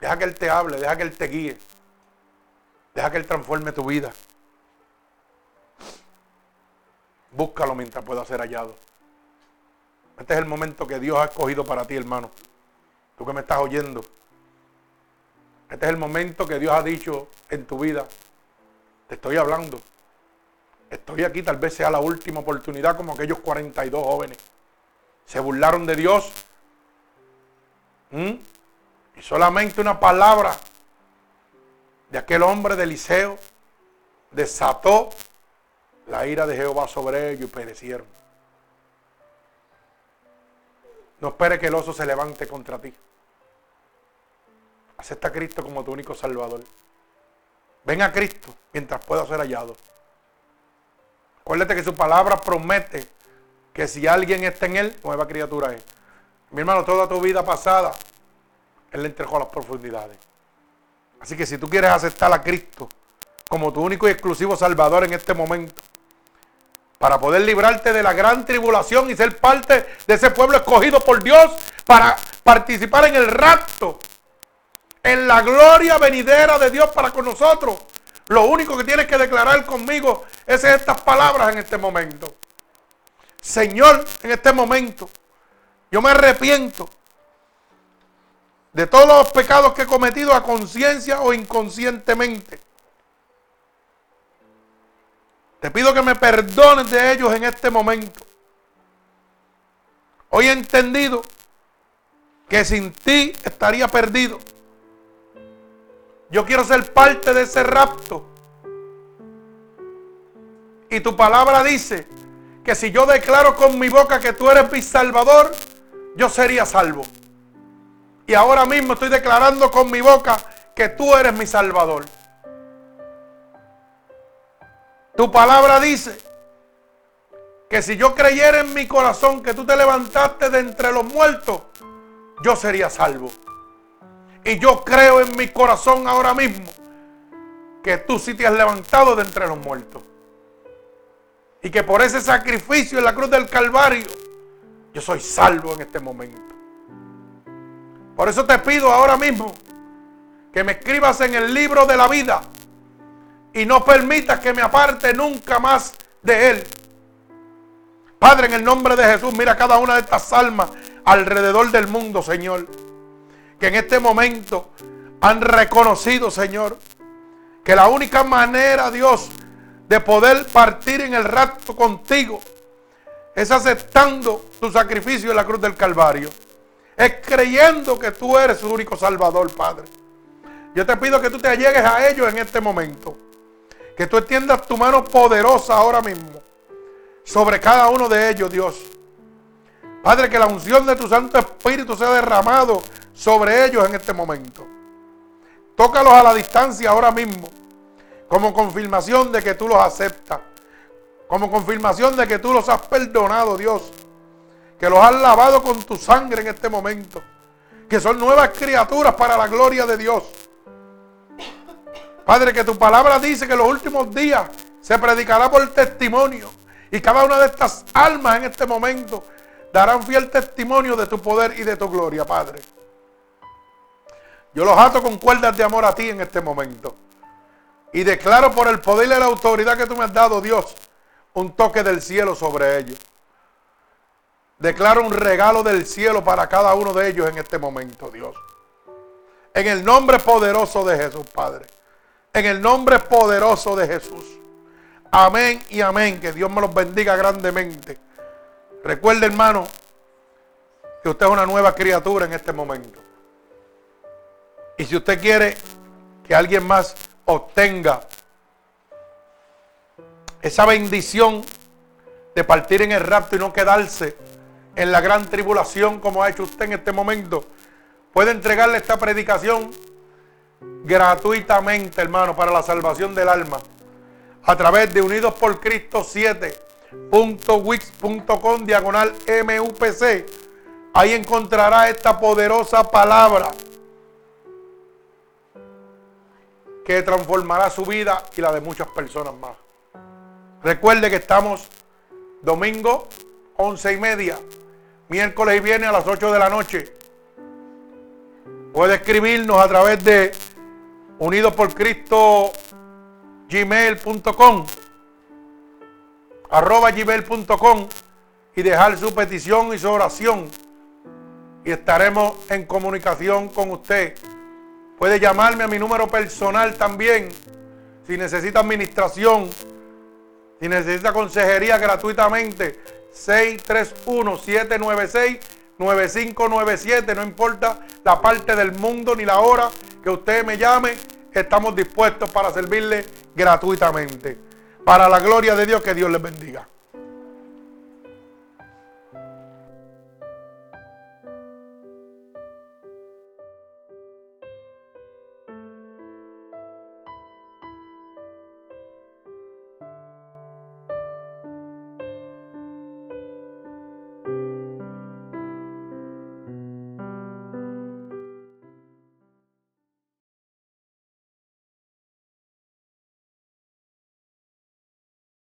Speaker 1: Deja que Él te hable, deja que Él te guíe. Deja que Él transforme tu vida. Búscalo mientras pueda ser hallado. Este es el momento que Dios ha escogido para ti, hermano. Tú que me estás oyendo. Este es el momento que Dios ha dicho en tu vida. Te estoy hablando. Estoy aquí, tal vez sea la última oportunidad como aquellos 42 jóvenes. Se burlaron de Dios. ¿Mm? Y solamente una palabra de aquel hombre de Eliseo desató la ira de Jehová sobre ellos y perecieron. No espere que el oso se levante contra ti. Acepta a Cristo como tu único Salvador. Ven a Cristo mientras pueda ser hallado. Acuérdate que su palabra promete que si alguien está en Él, nueva criatura es. Mi hermano, toda tu vida pasada, Él le entregó a las profundidades. Así que si tú quieres aceptar a Cristo como tu único y exclusivo Salvador en este momento, para poder librarte de la gran tribulación y ser parte de ese pueblo escogido por Dios para participar en el rapto, en la gloria venidera de Dios para con nosotros. Lo único que tienes que declarar conmigo es estas palabras en este momento. Señor, en este momento, yo me arrepiento de todos los pecados que he cometido a conciencia o inconscientemente. Te pido que me perdones de ellos en este momento. Hoy he entendido que sin ti estaría perdido. Yo quiero ser parte de ese rapto. Y tu palabra dice que si yo declaro con mi boca que tú eres mi salvador, yo sería salvo. Y ahora mismo estoy declarando con mi boca que tú eres mi salvador. Tu palabra dice que si yo creyera en mi corazón que tú te levantaste de entre los muertos, yo sería salvo. Y yo creo en mi corazón ahora mismo que tú sí te has levantado de entre los muertos. Y que por ese sacrificio en la cruz del Calvario, yo soy salvo en este momento. Por eso te pido ahora mismo que me escribas en el libro de la vida y no permitas que me aparte nunca más de Él. Padre, en el nombre de Jesús, mira cada una de estas almas alrededor del mundo, Señor. Que en este momento han reconocido, Señor, que la única manera, Dios, de poder partir en el rapto contigo es aceptando tu sacrificio en la cruz del Calvario. Es creyendo que tú eres su único Salvador, Padre. Yo te pido que tú te allegues a ellos en este momento. Que tú extiendas tu mano poderosa ahora mismo sobre cada uno de ellos, Dios. Padre, que la unción de tu Santo Espíritu sea derramado sobre ellos en este momento. Tócalos a la distancia ahora mismo, como confirmación de que tú los aceptas, como confirmación de que tú los has perdonado, Dios, que los has lavado con tu sangre en este momento, que son nuevas criaturas para la gloria de Dios. Padre, que tu palabra dice que en los últimos días se predicará por testimonio. Y cada una de estas almas en este momento darán fiel testimonio de tu poder y de tu gloria, Padre. Yo los ato con cuerdas de amor a ti en este momento. Y declaro por el poder y la autoridad que tú me has dado, Dios, un toque del cielo sobre ellos. Declaro un regalo del cielo para cada uno de ellos en este momento, Dios. En el nombre poderoso de Jesús, Padre. En el nombre poderoso de Jesús. Amén y amén. Que Dios me los bendiga grandemente. Recuerde, hermano, que usted es una nueva criatura en este momento. Y si usted quiere que alguien más obtenga esa bendición de partir en el rapto y no quedarse en la gran tribulación como ha hecho usted en este momento, puede entregarle esta predicación gratuitamente, hermano, para la salvación del alma a través de Unidos por Cristo 7.wix.com diagonal MUPC. Ahí encontrará esta poderosa palabra que transformará su vida y la de muchas personas más. Recuerde que estamos domingo 11 y media, miércoles y viernes a las 8 de la noche. Puede escribirnos a través de Unidos arroba gmail.com y dejar su petición y su oración y estaremos en comunicación con usted. Puede llamarme a mi número personal también si necesita administración, si necesita consejería gratuitamente. 631-796-9597. No importa la parte del mundo ni la hora que usted me llame, estamos dispuestos para servirle gratuitamente. Para la gloria de Dios, que Dios les bendiga.